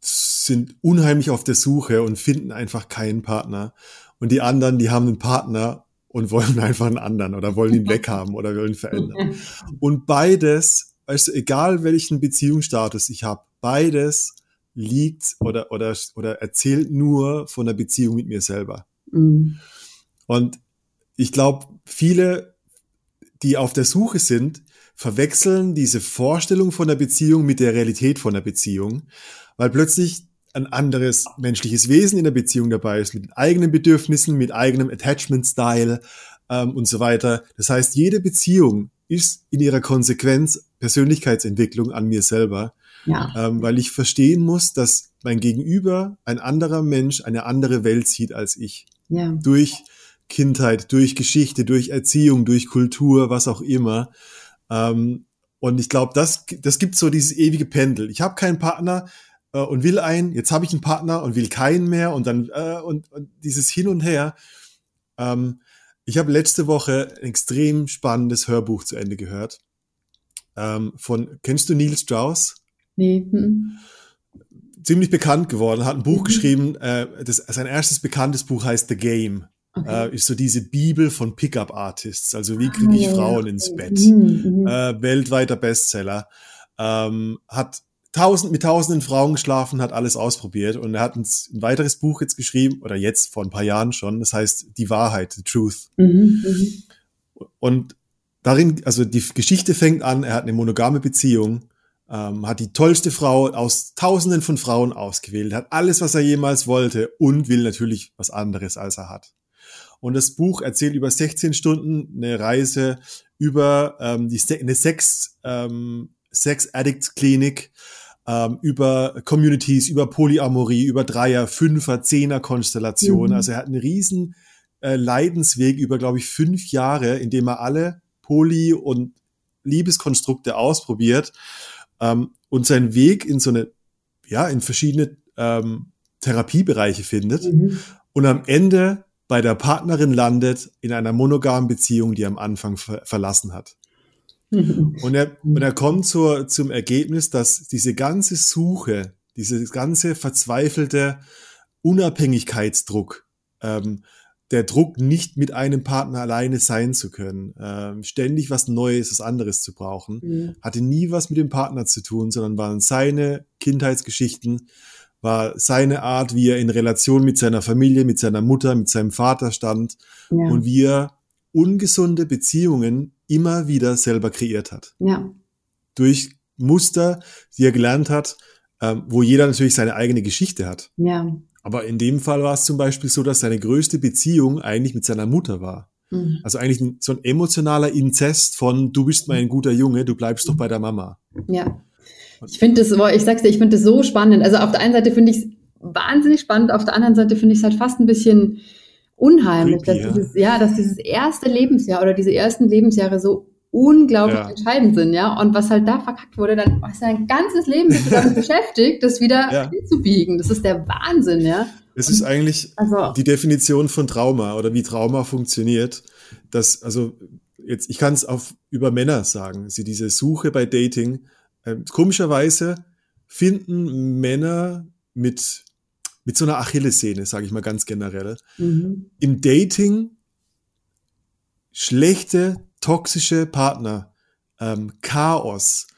sind unheimlich auf der Suche und finden einfach keinen Partner. Und die anderen, die haben einen Partner und wollen einfach einen anderen oder wollen ihn weghaben oder wollen verändern. Und beides, also egal welchen Beziehungsstatus ich habe, beides liegt oder, oder, oder erzählt nur von der Beziehung mit mir selber. Mhm. Und ich glaube, viele, die auf der Suche sind, verwechseln diese Vorstellung von der Beziehung mit der Realität von der Beziehung, weil plötzlich ein anderes menschliches Wesen in der Beziehung dabei ist, mit eigenen Bedürfnissen, mit eigenem Attachment-Style ähm, und so weiter. Das heißt, jede Beziehung ist in ihrer Konsequenz Persönlichkeitsentwicklung an mir selber, ja. ähm, weil ich verstehen muss, dass mein Gegenüber ein anderer Mensch eine andere Welt sieht als ich. Ja. Durch Kindheit, durch Geschichte, durch Erziehung, durch Kultur, was auch immer. Ähm, und ich glaube, das, das gibt so dieses ewige Pendel. Ich habe keinen Partner äh, und will einen, jetzt habe ich einen Partner und will keinen mehr und dann äh, und, und dieses Hin und Her. Ähm, ich habe letzte Woche ein extrem spannendes Hörbuch zu Ende gehört. Ähm, von, kennst du Neil Strauss? Nee. Hm. Ziemlich bekannt geworden, hat ein Buch mhm. geschrieben, äh, das, sein erstes bekanntes Buch heißt The Game. Okay. Äh, ist so diese Bibel von Pickup-Artists. Also wie kriege ich ah, Frauen ins Bett? Mhm, mhm, äh, weltweiter Bestseller. Ähm, hat tausend, mit tausenden Frauen geschlafen, hat alles ausprobiert und er hat uns ein weiteres Buch jetzt geschrieben, oder jetzt vor ein paar Jahren schon, das heißt Die Wahrheit, The Truth. Mhm, mhm. und darin, also die Geschichte fängt an, er hat eine monogame Beziehung, ähm, hat die tollste Frau aus tausenden von Frauen ausgewählt, hat alles, was er jemals wollte und will natürlich was anderes, als er hat. Und das Buch erzählt über 16 Stunden eine Reise über ähm, die eine Sex, ähm, Sex Addict Klinik, ähm, über Communities, über Polyamorie, über Dreier, Fünfer, Zehner Konstellationen. Mhm. Also er hat einen riesen äh, Leidensweg über, glaube ich, fünf Jahre, in dem er alle Poly- und Liebeskonstrukte ausprobiert ähm, und seinen Weg in so eine, ja, in verschiedene ähm, Therapiebereiche findet. Mhm. Und am Ende bei der Partnerin landet in einer monogamen Beziehung, die er am Anfang ver verlassen hat. und, er, und er kommt zur, zum Ergebnis, dass diese ganze Suche, diese ganze verzweifelte Unabhängigkeitsdruck, ähm, der Druck, nicht mit einem Partner alleine sein zu können, ähm, ständig was Neues, was anderes zu brauchen, mhm. hatte nie was mit dem Partner zu tun, sondern waren seine Kindheitsgeschichten, war seine Art, wie er in Relation mit seiner Familie, mit seiner Mutter, mit seinem Vater stand ja. und wie er ungesunde Beziehungen immer wieder selber kreiert hat. Ja. Durch Muster, die er gelernt hat, ähm, wo jeder natürlich seine eigene Geschichte hat. Ja. Aber in dem Fall war es zum Beispiel so, dass seine größte Beziehung eigentlich mit seiner Mutter war. Mhm. Also eigentlich so ein emotionaler Inzest von, du bist mein guter Junge, du bleibst mhm. doch bei der Mama. Ja. Ich finde das, ich sag's dir, ich finde das so spannend. Also auf der einen Seite finde ich es wahnsinnig spannend, auf der anderen Seite finde ich es halt fast ein bisschen unheimlich, Creepy, dass dieses, ja, dass dieses erste Lebensjahr oder diese ersten Lebensjahre so unglaublich ja. entscheidend sind, ja. Und was halt da verkackt wurde, dann hast du ein ganzes Leben damit beschäftigt, das wieder ja. hinzubiegen. Das ist der Wahnsinn, ja. Es ist eigentlich also, die Definition von Trauma oder wie Trauma funktioniert. Dass, also jetzt, ich kann es auf über Männer sagen, sie diese Suche bei Dating ähm, komischerweise finden Männer mit, mit so einer Achillessehne, sage ich mal ganz generell, mhm. im Dating schlechte, toxische Partner, ähm, Chaos,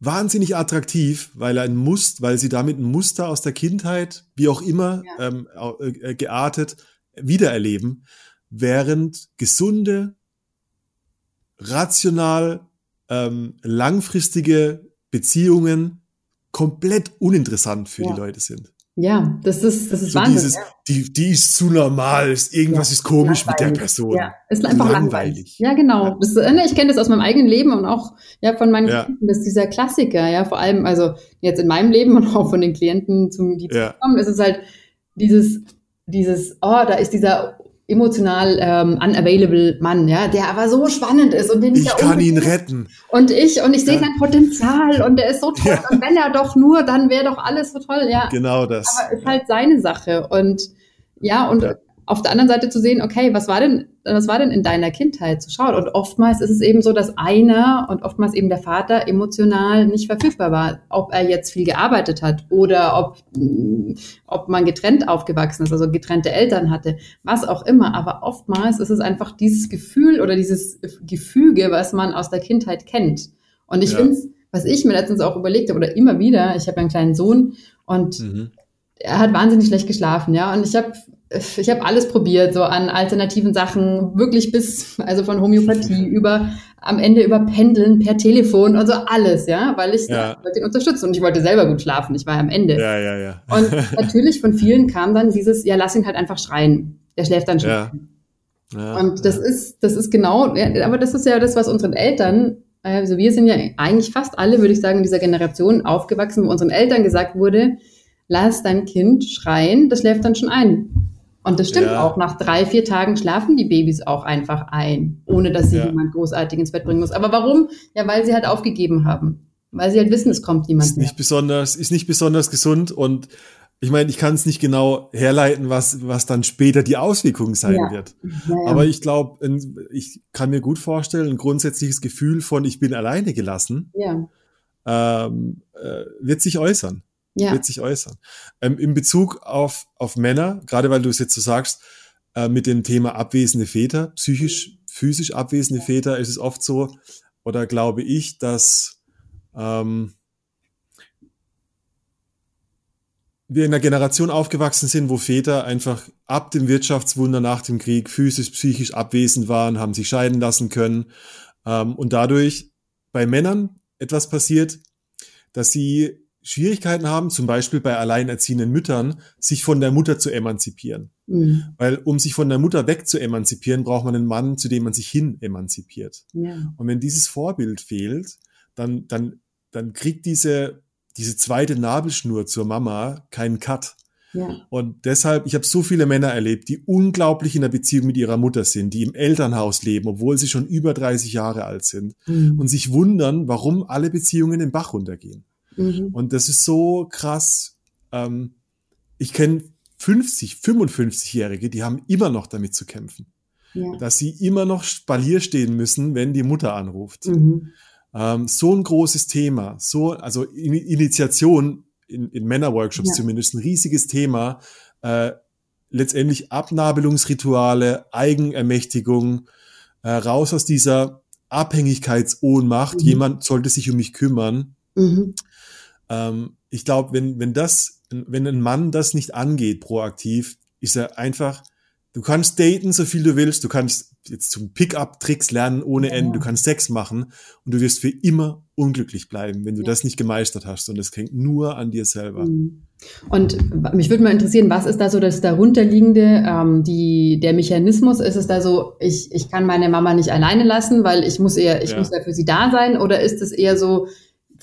wahnsinnig attraktiv, weil er ein Muster, weil sie damit ein Muster aus der Kindheit, wie auch immer, ja. ähm, äh, geartet, wiedererleben, während gesunde, rational ähm, langfristige Beziehungen komplett uninteressant für Ja. die Leute sind. Ja, das ist, das ist So Wahnsinn. dieses, ja. die, die ist zu normal, ist, irgendwas Ja, ist komisch mit der. Person. Ja, ist einfach langweilig. Langweilig. Ja, genau. Das, ne, ich kenne das aus meinem eigenen Leben und auch ja, von meinen. Klienten. Das ist dieser Klassiker, ja, vor allem, also jetzt in meinem Leben und auch von den Klienten, zum, die Ja. kommen, ist es halt dieses, dieses, oh, da ist dieser emotional ähm, unavailable Mann, ja, der aber so spannend ist und den Ich ja kann ihn retten. und ich und ich sehe Ja. sein Potenzial und der ist so toll Ja. und wenn er doch nur, dann wäre doch alles so toll, ja. Genau das. Aber ist halt seine Sache. Und ja, und Ja. Auf der anderen Seite zu sehen, okay, was war denn, was war denn in deiner Kindheit zu schauen? Und oftmals ist es eben so, dass einer und oftmals eben der Vater emotional nicht verfügbar war. Ob er jetzt viel gearbeitet hat oder ob, ob man getrennt aufgewachsen ist, also getrennte Eltern hatte, was auch immer. Aber oftmals ist es einfach dieses Gefühl oder dieses Gefüge, was man aus der Kindheit kennt. Und ich Ja. finde was ich mir letztens auch überlegt habe oder immer wieder, ich habe einen kleinen Sohn und Mhm. Er hat wahnsinnig schlecht geschlafen, ja. Und ich habe ich habe alles probiert, so an alternativen Sachen, wirklich bis, also von Homöopathie über am Ende über Pendeln per Telefon und so alles, ja, weil ich Ja. wollte ihn unterstützen und ich wollte selber gut schlafen. Ich war am Ende. Ja, ja, ja. Und natürlich von vielen kam dann dieses, ja, lass ihn halt einfach schreien. Der schläft dann schon. Ja. Ja, Und das ist, das ist genau, aber das ist ja das, was unseren Eltern, also wir sind ja eigentlich fast alle, würde ich sagen, in dieser Generation aufgewachsen, wo unseren Eltern gesagt wurde, lass dein Kind schreien, das schläft dann schon ein. Und das stimmt Ja. auch. Nach drei, vier Tagen schlafen die Babys auch einfach ein, ohne dass sie Ja. jemand großartig ins Bett bringen muss. Aber warum? Ja, weil sie halt aufgegeben haben. Weil sie halt wissen, es kommt niemand ist mehr. nicht besonders, ist nicht besonders gesund und ich meine, ich kann es nicht genau herleiten, was, was dann später die Auswirkung sein Ja. wird. Aber ich glaube, ich kann mir gut vorstellen, ein grundsätzliches Gefühl von ich bin alleine gelassen ähm, äh, wird sich äußern. Ja, Wird sich äußern. Ähm, in Bezug auf, auf Männer, gerade weil du es jetzt so sagst, äh, mit dem Thema abwesende Väter, psychisch, physisch abwesende Väter, ist es oft so, oder glaube ich, dass ähm, wir in einer Generation aufgewachsen sind, wo Väter einfach ab dem Wirtschaftswunder nach dem Krieg physisch, psychisch abwesend waren, haben sich scheiden lassen können. Ähm, und dadurch bei Männern etwas passiert, dass sie Schwierigkeiten haben, zum Beispiel bei alleinerziehenden Müttern, sich von der Mutter zu emanzipieren. Mhm. Weil um sich von der Mutter weg zu emanzipieren, braucht man einen Mann, zu dem man sich hin emanzipiert. ja, Und wenn dieses Vorbild fehlt, dann, dann, dann kriegt diese, diese zweite Nabelschnur zur Mama keinen Cut. ja, Und deshalb, ich habe so viele Männer erlebt, die unglaublich in der Beziehung mit ihrer Mutter sind, die im Elternhaus leben, obwohl sie schon über 30 Jahre alt sind Mhm. und sich wundern, warum alle Beziehungen den Bach runtergehen. Mhm. Und das ist so krass. Ähm, ich kenne 50, 55-Jährige, die haben immer noch damit zu kämpfen, ja. dass sie immer noch Spalier stehen müssen, wenn die Mutter anruft. Mhm. Ähm, so ein großes Thema, so, also In Initiation in, in Männerworkshops Ja. zumindest, ein riesiges Thema. Äh, letztendlich Abnabelungsrituale, Eigenermächtigung, äh, raus aus dieser Abhängigkeitsohnmacht. Mhm. Jemand sollte sich um mich kümmern. Mhm. Ähm, ich glaube, wenn, wenn das, wenn ein Mann das nicht angeht, proaktiv, ist er einfach, du kannst daten, so viel du willst, du kannst jetzt zum Pickup-Tricks lernen ohne Ja. Ende, du kannst Sex machen und du wirst für immer unglücklich bleiben, wenn du Ja. das nicht gemeistert hast und das hängt nur an dir selber. Mhm. Und mich würde mal interessieren, was ist da so das darunterliegende, ähm, die, der Mechanismus? Ist es da so, ich, ich kann meine Mama nicht alleine lassen, weil ich muss eher, ich Ja. muss ja für sie da sein? Oder ist es eher so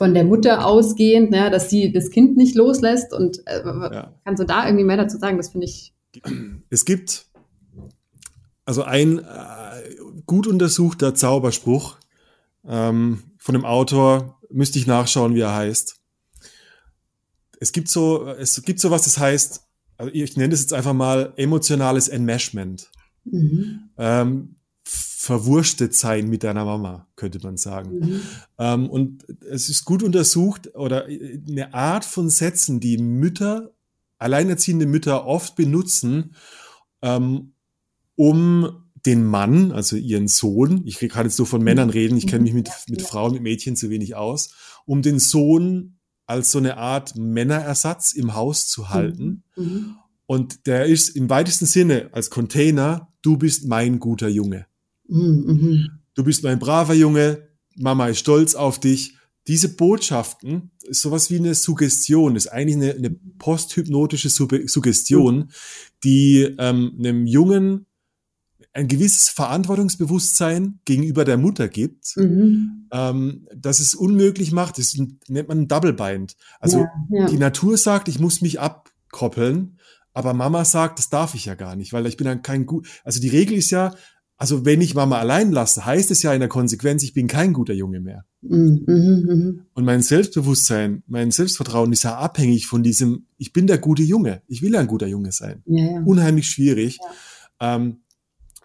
von der Mutter ausgehend, ne, dass sie das Kind nicht loslässt? Und äh, Ja. kannst du da irgendwie mehr dazu sagen? Das finde ich. Es gibt also ein äh, gut untersuchter Zauberspruch ähm, von dem Autor, müsste ich nachschauen, wie er heißt. Es gibt so, es gibt sowas, das heißt, also ich nenne das jetzt einfach mal emotionales Enmeshment. Mhm. Ähm, verwurstet sein mit deiner Mama, könnte man sagen. Mhm. Ähm, und es ist gut untersucht oder eine Art von Sätzen, die Mütter, alleinerziehende Mütter oft benutzen, ähm, um den Mann, also ihren Sohn, ich kann jetzt nur von Männern reden, ich kenne mich mit, mit Frauen, mit Mädchen zu wenig aus, um den Sohn als so eine Art Männerersatz im Haus zu halten. Mhm. Und der ist im weitesten Sinne als Container, du bist mein guter Junge. Mhm. Mhm. Du bist mein braver Junge, Mama ist stolz auf dich, diese Botschaften ist sowas wie eine Suggestion, ist eigentlich eine, eine posthypnotische Suggestion, die ähm, einem Jungen ein gewisses Verantwortungsbewusstsein gegenüber der Mutter gibt, mhm. ähm, dass es unmöglich macht, das nennt man ein Double Bind. Also ja, ja. die Natur sagt, ich muss mich abkoppeln, aber Mama sagt, das darf ich ja gar nicht, weil ich bin dann kein gut. Also die Regel ist ja, also wenn ich Mama allein lasse, heißt es ja in der Konsequenz, ich bin kein guter Junge mehr. Mhm, mh, mh. Und mein Selbstbewusstsein, mein Selbstvertrauen ist ja abhängig von diesem, ich bin der gute Junge, ich will ein guter Junge sein. Ja, ja. Unheimlich schwierig. Ja. Ähm,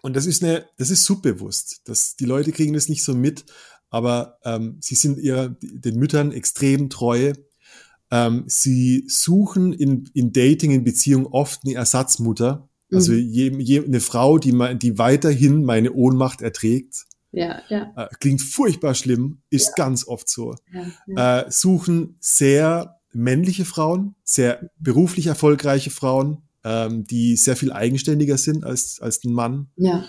und das ist eine, das ist subbewusst. Das, die Leute kriegen das nicht so mit, aber ähm, sie sind ihr, den Müttern extrem treu. Ähm, sie suchen in, in Dating, in Beziehung oft eine Ersatzmutter also mhm. je, je, eine Frau, die, die weiterhin meine Ohnmacht erträgt. Ja, ja. Äh, klingt furchtbar schlimm, ist ja. ganz oft so. Äh, suchen sehr männliche Frauen, sehr beruflich erfolgreiche Frauen, ähm, die sehr viel eigenständiger sind als, als ein Mann. Ja.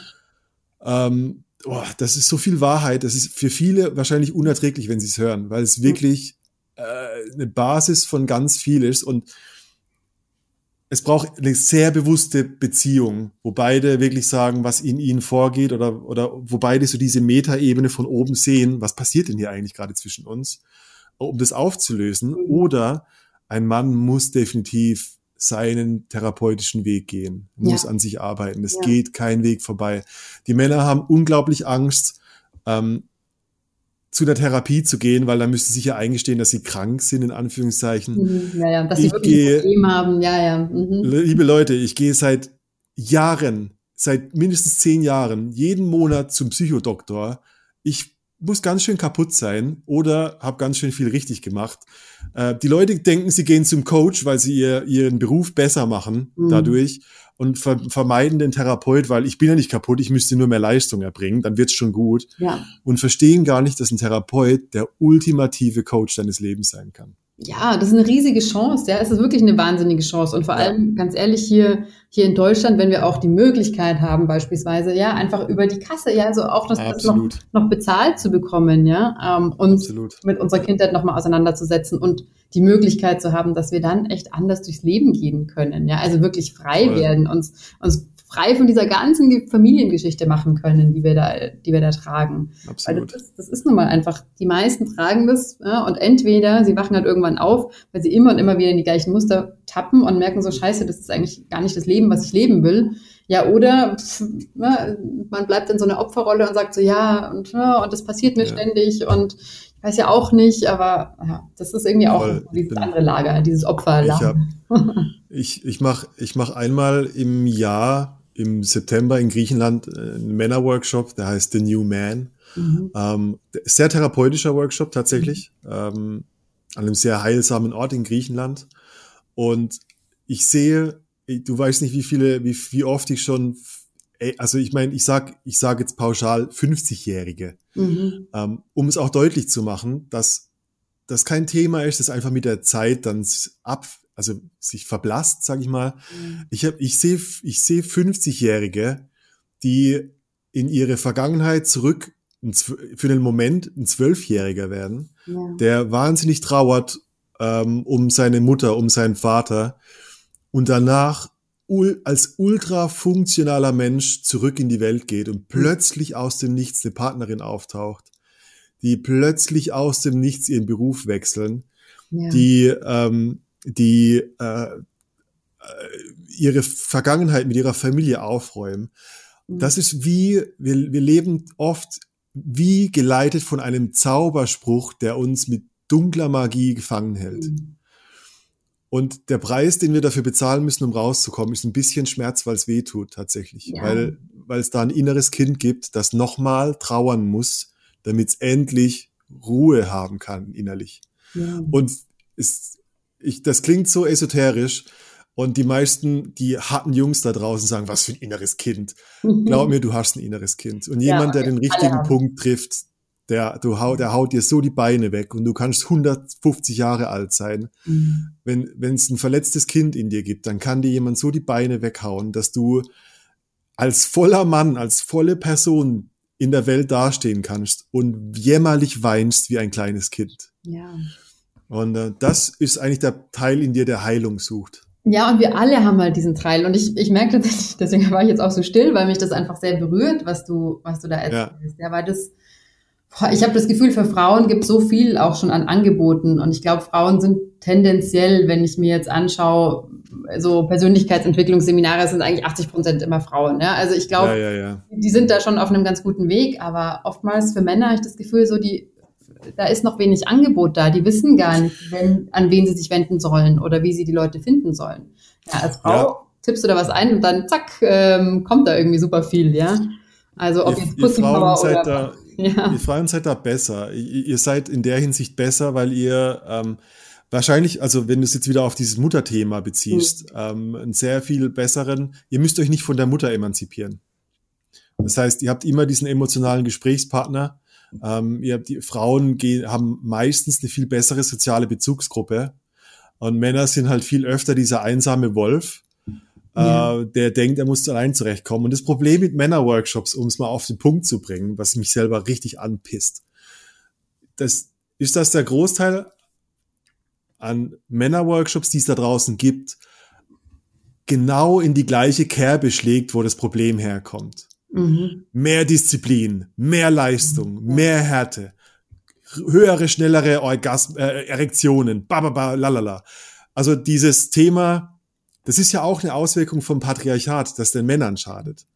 Ähm, oh, das ist so viel Wahrheit. Das ist für viele wahrscheinlich unerträglich, wenn sie es hören, weil es wirklich äh, eine Basis von ganz viel ist. Und es braucht eine sehr bewusste Beziehung, wo beide wirklich sagen, was in ihnen vorgeht oder, oder wo beide so diese Metaebene von oben sehen, was passiert denn hier eigentlich gerade zwischen uns, um das aufzulösen. Mhm. Oder ein Mann muss definitiv seinen therapeutischen Weg gehen, muss ja. an sich arbeiten. Es ja. geht kein Weg vorbei. Die Männer haben unglaublich Angst, ähm, zu der Therapie zu gehen, weil dann müsste sich ja eingestehen, dass sie krank sind, in Anführungszeichen. Mhm, ja, ja, dass ich sie wirklich gehe, ein Problem haben, ja, ja. Mhm. Liebe Leute, ich gehe seit Jahren, seit mindestens zehn Jahren, jeden Monat zum Psychodoktor. Ich muss ganz schön kaputt sein oder habe ganz schön viel richtig gemacht. Äh, die Leute denken, sie gehen zum Coach, weil sie ihr, ihren Beruf besser machen mhm. dadurch und ver vermeiden den Therapeut, weil ich bin ja nicht kaputt, ich müsste nur mehr Leistung erbringen, dann wird's schon gut. Ja. Und verstehen gar nicht, dass ein Therapeut der ultimative Coach deines Lebens sein kann. Ja, das ist eine riesige Chance, ja, es ist wirklich eine wahnsinnige Chance und vor ja. allem, ganz ehrlich, hier, hier in Deutschland, wenn wir auch die Möglichkeit haben, beispielsweise, ja, einfach über die Kasse, ja, so auch das, das noch, noch bezahlt zu bekommen, ja, ähm, uns Absolut. mit unserer Kindheit nochmal auseinanderzusetzen und die Möglichkeit zu haben, dass wir dann echt anders durchs Leben gehen können, ja, also wirklich frei Voll. werden, uns, uns frei von dieser ganzen Familiengeschichte machen können, die wir da, die wir da tragen. Absolut. Das, das ist nun mal einfach, die meisten tragen das ja, und entweder sie wachen halt irgendwann auf, weil sie immer und immer wieder in die gleichen Muster tappen und merken so, scheiße, das ist eigentlich gar nicht das Leben, was ich leben will. Ja, oder pff, ja, man bleibt in so einer Opferrolle und sagt so, ja, und, ja, und das passiert mir ständig und ich weiß ja auch nicht, aber ja, das ist irgendwie auch Voll, dieses andere Lager, dieses Opferlager. Ich, ich, ich mache ich mach einmal im Jahr im September in Griechenland äh, einen Männerworkshop, der heißt The New Man. Mhm. Ähm, sehr therapeutischer Workshop tatsächlich, mhm. ähm, an einem sehr heilsamen Ort in Griechenland. Und ich sehe, du weißt nicht, wie viele, wie, wie oft ich schon, also ich meine, ich sag, ich sage jetzt pauschal 50-Jährige, mhm. ähm, um es auch deutlich zu machen, dass das kein Thema ist, das einfach mit der Zeit dann ab, also sich verblasst, sage ich mal. Mhm. Ich habe, ich sehe, ich sehe 50-Jährige, die in ihre Vergangenheit zurück für den Moment ein Zwölfjähriger werden, ja. der wahnsinnig trauert ähm, um seine Mutter, um seinen Vater und danach als ultra funktionaler Mensch zurück in die Welt geht und plötzlich aus dem Nichts eine Partnerin auftaucht, die plötzlich aus dem Nichts ihren Beruf wechseln, ja. die ähm, die äh, äh, ihre Vergangenheit mit ihrer Familie aufräumen. Mhm. Das ist wie, wir, wir leben oft wie geleitet von einem Zauberspruch, der uns mit dunkler Magie gefangen hält. Mhm. Und der Preis, den wir dafür bezahlen müssen, um rauszukommen, ist ein bisschen Schmerz, weil es weh tut tatsächlich. Ja. Weil, weil es da ein inneres Kind gibt, das nochmal trauern muss, damit es endlich Ruhe haben kann innerlich. Ja. Und es, ich, das klingt so esoterisch. Und die meisten, die harten Jungs da draußen sagen, was für ein inneres Kind. Glaub mir, du hast ein inneres Kind. Und jemand, ja, der den richtigen Punkt trifft, der, du haut, der haut dir so die Beine weg und du kannst 150 Jahre alt sein. Mhm. Wenn wenn es ein verletztes Kind in dir gibt, dann kann dir jemand so die Beine weghauen, dass du als voller Mann, als volle Person in der Welt dastehen kannst und jämmerlich weinst wie ein kleines Kind. Ja. Und äh, das ist eigentlich der Teil in dir, der Heilung sucht. Ja, und wir alle haben halt diesen Teil. Und ich, ich merke tatsächlich, deswegen war ich jetzt auch so still, weil mich das einfach sehr berührt, was du, was du da erzählst. Ja, ja weil das, boah, ich habe das Gefühl, für Frauen gibt so viel auch schon an Angeboten. Und ich glaube, Frauen sind tendenziell, wenn ich mir jetzt anschaue, so Persönlichkeitsentwicklungsseminare sind eigentlich 80 Prozent immer Frauen. Ja? Also ich glaube, ja, ja. die sind da schon auf einem ganz guten Weg. Aber oftmals für Männer habe ich das Gefühl, so die da ist noch wenig Angebot da. Die wissen gar nicht, wenn, an wen sie sich wenden sollen oder wie sie die Leute finden sollen. Ja, als Frau ja. tippst du da was ein und dann zack, ähm, kommt da irgendwie super viel, ja. Also ob ihr, jetzt ihr Frauen seid da, ja. Ihr Frauen seid da besser. Ihr, ihr, seid in der Hinsicht besser, weil ihr ähm, wahrscheinlich, also wenn du es jetzt wieder auf dieses Mutterthema beziehst, mhm. ähm, einen sehr viel besseren, ihr müsst euch nicht von der Mutter emanzipieren. Das heißt, ihr habt immer diesen emotionalen Gesprächspartner, ähm, ihr die Frauen gehen, haben meistens eine viel bessere soziale Bezugsgruppe und Männer sind halt viel öfter dieser einsame Wolf, äh, ja. äh, der denkt, er muss allein zurechtkommen. Und das Problem mit Männerworkshops, um es mal auf den Punkt zu bringen, was mich selber richtig anpisst, das ist, dass der Großteil an Männerworkshops, die es da draußen gibt, genau in die gleiche Kerbe schlägt, wo das Problem herkommt. Mhm. Mehr Disziplin, mehr Leistung, mehr Härte, höhere, schnellere Orgasm äh, Erektionen, bababa, lalala. Also dieses Thema, das ist ja auch eine Auswirkung vom Patriarchat, das den Männern schadet.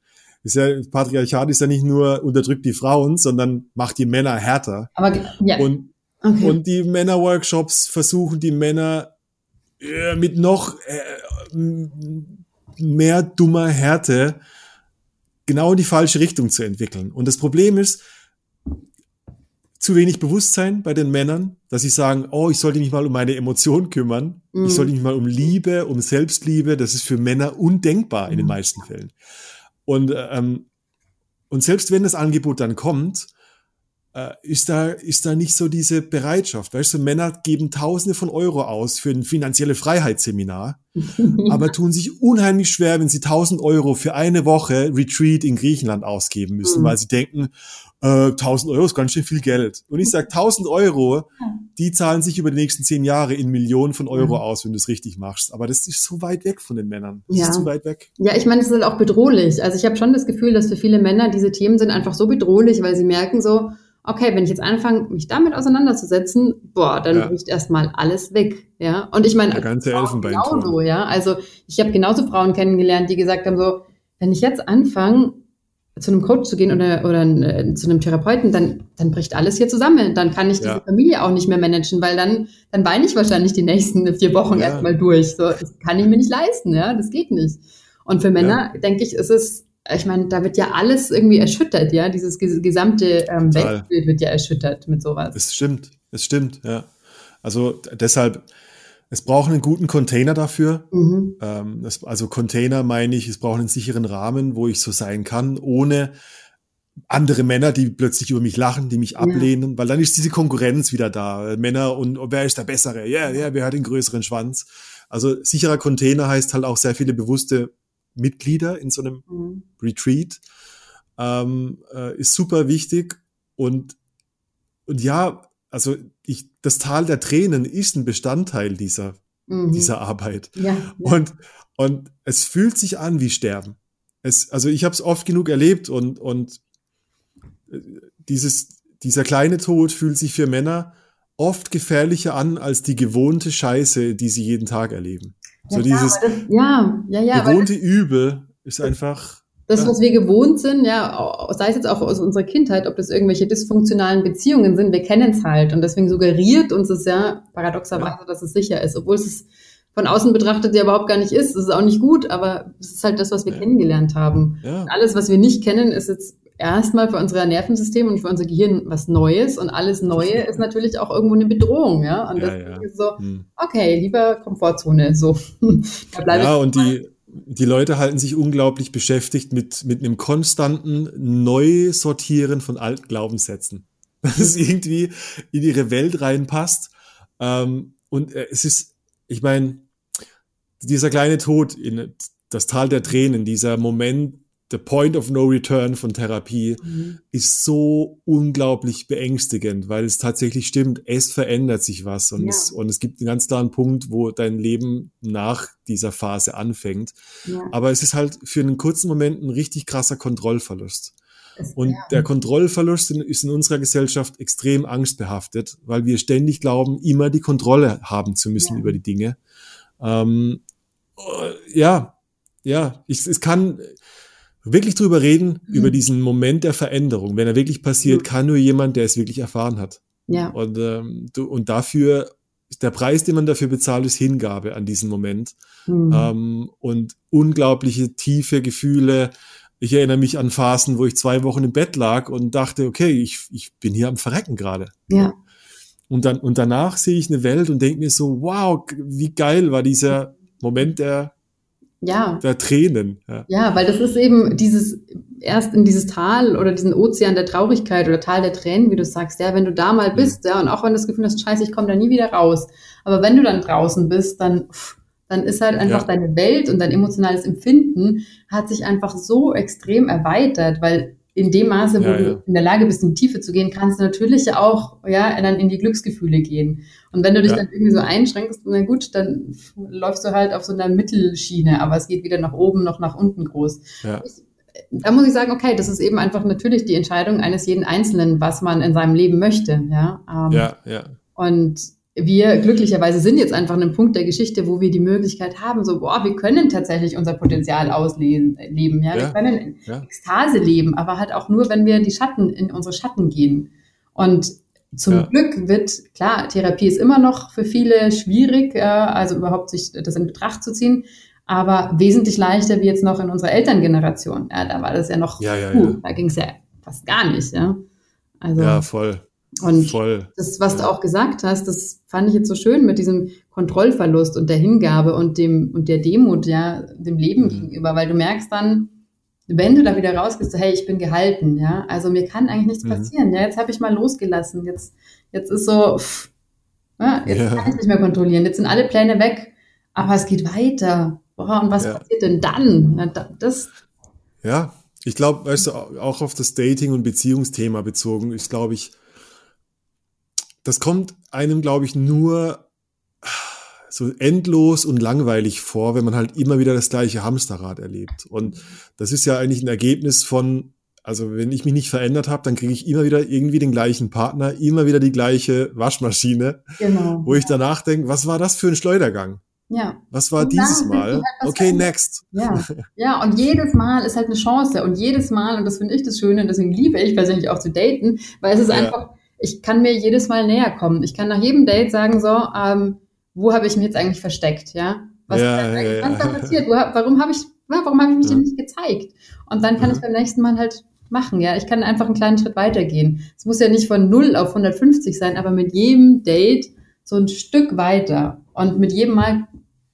Ist ja, Patriarchat ist ja nicht nur unterdrückt die Frauen, sondern macht die Männer härter. Aber, ja. Und, okay. und die Männerworkshops versuchen die Männer äh, mit noch äh, mehr dummer Härte genau in die falsche Richtung zu entwickeln. Und das Problem ist, zu wenig Bewusstsein bei den Männern, dass sie sagen, oh, ich sollte mich mal um meine Emotionen kümmern. Mhm. Ich sollte mich mal um Liebe, um Selbstliebe. Das ist für Männer undenkbar in den mhm. meisten Fällen. Und, ähm, und selbst wenn das Angebot dann kommt, ist da, ist da nicht so diese Bereitschaft. Weißt du, Männer geben Tausende von Euro aus für ein finanzielle Freiheitsseminar, aber tun sich unheimlich schwer, wenn sie 1000 Euro für eine Woche Retreat in Griechenland ausgeben müssen, mhm. weil sie denken, äh, 1000 Euro ist ganz schön viel Geld. Und ich sage, 1000 Euro, die zahlen sich über die nächsten zehn Jahre in Millionen von Euro mhm. aus, wenn du es richtig machst. Aber das ist so weit weg von den Männern. Das ja. ist zu weit weg. Ja, ich meine, es ist halt auch bedrohlich. Also ich habe schon das Gefühl, dass für viele Männer diese Themen sind einfach so bedrohlich, weil sie merken so, okay, wenn ich jetzt anfange, mich damit auseinanderzusetzen, boah, dann ja. bricht erstmal alles weg, ja. Und ich meine, der ganze genauso, ja. Also ich habe genauso Frauen kennengelernt, die gesagt haben so, wenn ich jetzt anfange, zu einem Coach zu gehen oder, oder äh, zu einem Therapeuten, dann, dann bricht alles hier zusammen. Dann kann ich diese ja. Familie auch nicht mehr managen, weil dann, dann weine ich wahrscheinlich die nächsten vier Wochen ja. erstmal durch. So, das kann ich mir nicht leisten, ja, das geht nicht. Und für Männer, denke ich, ist es ich meine, da wird ja alles irgendwie erschüttert, ja. Dieses gesamte ähm, Weltbild wird ja erschüttert mit sowas. Es stimmt, es stimmt, ja. Also deshalb, es braucht einen guten Container dafür. Mhm. Ähm, das, also Container meine ich, es braucht einen sicheren Rahmen, wo ich so sein kann, ohne andere Männer, die plötzlich über mich lachen, die mich ablehnen, ja. weil dann ist diese Konkurrenz wieder da. Männer und, und wer ist der Bessere? Ja, yeah, ja, yeah, wer hat den größeren Schwanz? Also sicherer Container heißt halt auch sehr viele bewusste Mitglieder in so einem mhm. Retreat. Ähm, äh, ist super wichtig und, und ja, also ich, das Tal der Tränen ist ein Bestandteil dieser, mhm. dieser Arbeit. Ja, ja. Und, und es fühlt sich an wie Sterben. Es, also ich habe es oft genug erlebt und, und äh, dieses, dieser kleine Tod fühlt sich für Männer oft gefährlicher an als die gewohnte Scheiße, die sie jeden Tag erleben. So ja, dieses das, ja, ja, ja, gewohnte Übel ist einfach. Das, was wir gewohnt sind, ja, sei es jetzt auch aus unserer Kindheit, ob das irgendwelche dysfunktionalen Beziehungen sind, wir kennen es halt. Und deswegen suggeriert uns es ja paradoxerweise, ja. dass es sicher ist, obwohl es von außen betrachtet ja überhaupt gar nicht ist. Das ist auch nicht gut, aber es ist halt das, was wir ja. kennengelernt haben. Ja. alles, was wir nicht kennen, ist jetzt erstmal für unser Nervensystem und für unser Gehirn was Neues und alles Neue ist natürlich auch irgendwo eine Bedrohung, ja. Und ja, ja. ist so, hm. okay, lieber Komfortzone, so. ja, und die, die Leute halten sich unglaublich beschäftigt mit, mit einem konstanten Neusortieren von alten Glaubenssätzen. Dass es irgendwie in ihre Welt reinpasst. Ähm, und äh, es ist, ich meine, dieser kleine Tod in das Tal der Tränen, dieser Moment the point of no return von Therapie mhm. ist so unglaublich beängstigend, weil es tatsächlich stimmt, es verändert sich was und, ja. es, und es gibt einen ganz klaren Punkt, wo dein Leben nach dieser Phase anfängt. Ja. Aber es ist halt für einen kurzen Moment ein richtig krasser Kontrollverlust. Und ja. der Kontrollverlust ist in unserer Gesellschaft extrem angstbehaftet, weil wir ständig glauben, immer die Kontrolle haben zu müssen über die Dinge. Ähm, äh, ja, ja, ich, es kann, wirklich drüber reden, mhm. über diesen Moment der Veränderung. Wenn er wirklich passiert, mhm. kann nur jemand, der es wirklich erfahren hat. Ja. Und, ähm, du, und dafür, der Preis, den man dafür bezahlt, ist Hingabe an diesen Moment. Mhm. Ähm, und unglaubliche tiefe Gefühle. Ich erinnere mich an Phasen, wo ich zwei Wochen im Bett lag und dachte, okay, ich, ich bin hier am Verrecken gerade. Ja. Und dann, und danach sehe ich eine Welt und denke mir so, wow, wie geil war dieser Moment der ja. der Tränen. Ja. ja, weil das ist eben dieses, erst in dieses Tal oder diesen Ozean der Traurigkeit oder Tal der Tränen, wie du sagst, ja, wenn du da mal mhm. bist, ja, und auch wenn du das Gefühl hast, scheiße, ich komme da nie wieder raus. Aber wenn du dann draußen bist, dann, dann ist halt einfach ja. deine Welt und dein emotionales Empfinden hat sich einfach so extrem erweitert, weil in dem Maße, wo ja, ja. du in der Lage bist, in die Tiefe zu gehen, kannst du natürlich auch ja dann in die Glücksgefühle gehen. Und wenn du dich ja. dann irgendwie so einschränkst, na gut, dann läufst du halt auf so einer Mittelschiene, aber es geht weder nach oben noch nach unten groß. Ja. da muss ich sagen, okay, das ist eben einfach natürlich die Entscheidung eines jeden Einzelnen, was man in seinem Leben möchte. Ja, ähm, ja, ja. Und wir glücklicherweise sind jetzt einfach an einem Punkt der Geschichte, wo wir die Möglichkeit haben, so, boah, wir können tatsächlich unser Potenzial ausleben, ja, ja wir können in ja. Ekstase leben, aber halt auch nur, wenn wir die Schatten, in unsere Schatten gehen. Und zum ja. Glück wird, klar, Therapie ist immer noch für viele schwierig, äh, also überhaupt sich das in Betracht zu ziehen, aber wesentlich leichter wie jetzt noch in unserer Elterngeneration. Ja, da war das ja noch, ja, ja, uh, da ging es ja fast gar nicht, ja. Also, ja, voll. Und Voll. das, was du auch gesagt hast, das fand ich jetzt so schön mit diesem Kontrollverlust und der Hingabe und dem und der Demut, ja, dem Leben mhm. gegenüber, weil du merkst dann, wenn du da wieder rausgehst, so, hey, ich bin gehalten, ja, also mir kann eigentlich nichts mhm. passieren, ja, jetzt habe ich mal losgelassen, jetzt, jetzt ist so, pff, ja, jetzt ja. kann ich nicht mehr kontrollieren, jetzt sind alle Pläne weg, aber es geht weiter. Boah, und was ja. passiert denn dann? Ja, das. Ja, ich glaube, weißt du, auch auf das Dating- und Beziehungsthema bezogen, ist, glaube ich, das kommt einem, glaube ich, nur so endlos und langweilig vor, wenn man halt immer wieder das gleiche Hamsterrad erlebt. Und das ist ja eigentlich ein Ergebnis von, also wenn ich mich nicht verändert habe, dann kriege ich immer wieder irgendwie den gleichen Partner, immer wieder die gleiche Waschmaschine, genau. wo ich danach denke, was war das für ein Schleudergang? Ja. Was war dieses Mal? Halt okay, verändert. next. Ja. ja, und jedes Mal ist halt eine Chance. Und jedes Mal, und das finde ich das Schöne, deswegen liebe ich persönlich auch zu daten, weil es ist ja. einfach, ich kann mir jedes Mal näher kommen. Ich kann nach jedem Date sagen, so, ähm, wo habe ich mich jetzt eigentlich versteckt, ja? Was ja, ist eigentlich, ja, was da passiert? Wo, warum habe ich, warum habe ich mich ja. denn nicht gezeigt? Und dann kann mhm. ich beim nächsten Mal halt machen, ja. Ich kann einfach einen kleinen Schritt weitergehen. Es muss ja nicht von 0 auf 150 sein, aber mit jedem Date so ein Stück weiter. Und mit jedem Mal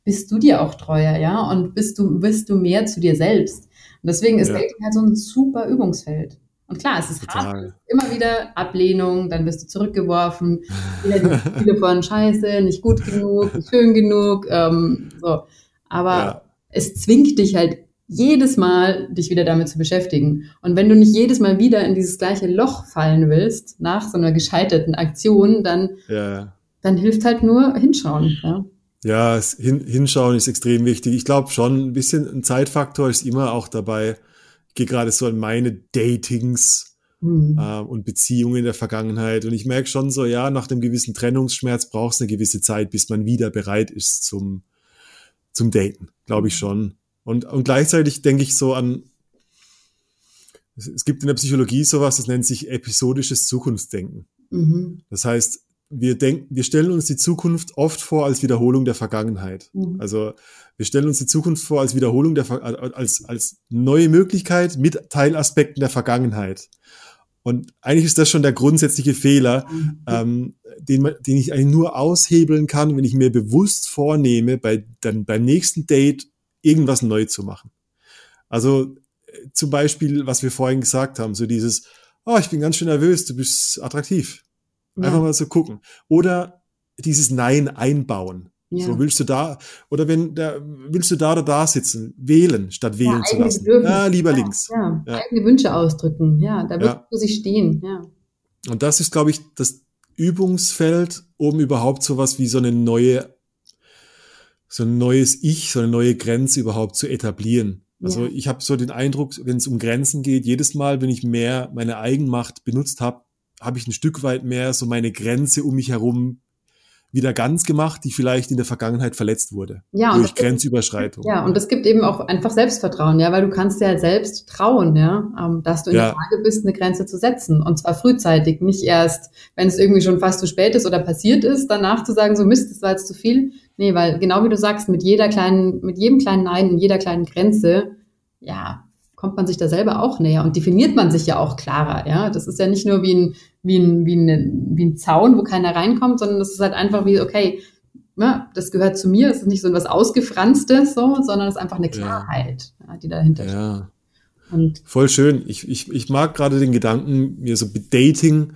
bist du dir auch treuer, ja. Und bist du, bist du mehr zu dir selbst. Und deswegen ist ja. Dating halt so ein super Übungsfeld. Und klar, es ist Total. hart. Immer wieder Ablehnung, dann wirst du zurückgeworfen. Wieder die Gefühle von Scheiße, nicht gut genug, nicht schön genug. Ähm, so. Aber ja. es zwingt dich halt jedes Mal, dich wieder damit zu beschäftigen. Und wenn du nicht jedes Mal wieder in dieses gleiche Loch fallen willst, nach so einer gescheiterten Aktion, dann, ja. dann hilft halt nur hinschauen. Ja. Ja, hin, hinschauen ist extrem wichtig. Ich glaube schon, ein bisschen ein Zeitfaktor ist immer auch dabei gehe gerade so an meine Datings mhm. äh, und Beziehungen in der Vergangenheit. Und ich merke schon so, ja, nach dem gewissen Trennungsschmerz braucht es eine gewisse Zeit, bis man wieder bereit ist zum, zum Daten, glaube ich mhm. schon. Und, und gleichzeitig denke ich so an, es gibt in der Psychologie sowas, das nennt sich episodisches Zukunftsdenken. Mhm. Das heißt, wir denken, wir stellen uns die Zukunft oft vor als Wiederholung der Vergangenheit. Mhm. Also wir stellen uns die Zukunft vor als Wiederholung der als als neue Möglichkeit mit Teilaspekten der Vergangenheit. Und eigentlich ist das schon der grundsätzliche Fehler, mhm. ähm, den, man, den ich eigentlich nur aushebeln kann, wenn ich mir bewusst vornehme, bei, dann beim nächsten Date irgendwas neu zu machen. Also äh, zum Beispiel, was wir vorhin gesagt haben, so dieses, oh, ich bin ganz schön nervös, du bist attraktiv. Einfach ja. mal so gucken. Oder dieses Nein einbauen. Ja. So willst du da oder wenn da willst du da oder da sitzen, wählen statt wählen ja, zu lassen. Ja, lieber ja, links. Ja, eigene Wünsche ausdrücken. Ja, da wird ja. sich stehen. Ja. Und das ist, glaube ich, das Übungsfeld, um überhaupt sowas wie so eine neue, so ein neues Ich, so eine neue Grenze überhaupt zu etablieren. Also ich habe so den Eindruck, wenn es um Grenzen geht, jedes Mal, wenn ich mehr meine Eigenmacht benutzt habe, habe ich ein Stück weit mehr so meine Grenze um mich herum wieder ganz gemacht, die vielleicht in der Vergangenheit verletzt wurde. Ja, durch Grenzüberschreitung. Ja, und es gibt eben auch einfach Selbstvertrauen, ja, weil du kannst dir halt selbst trauen, ja, ähm, dass du in ja. der Lage bist, eine Grenze zu setzen. Und zwar frühzeitig, nicht erst, wenn es irgendwie schon fast zu spät ist oder passiert ist, danach zu sagen, so Mist, das war jetzt zu viel. Nee, weil genau wie du sagst, mit jeder kleinen, mit jedem kleinen Nein und jeder kleinen Grenze, ja, kommt man sich da selber auch näher und definiert man sich ja auch klarer. Ja, das ist ja nicht nur wie ein, wie ein, wie ein, wie ein Zaun, wo keiner reinkommt, sondern das ist halt einfach wie, okay, ja, das gehört zu mir. Es ist nicht so etwas Ausgefranstes, so, sondern es ist einfach eine Klarheit, ja. die dahinter steht. Ja. Und Voll schön. Ich, ich, ich mag gerade den Gedanken, mir so Dating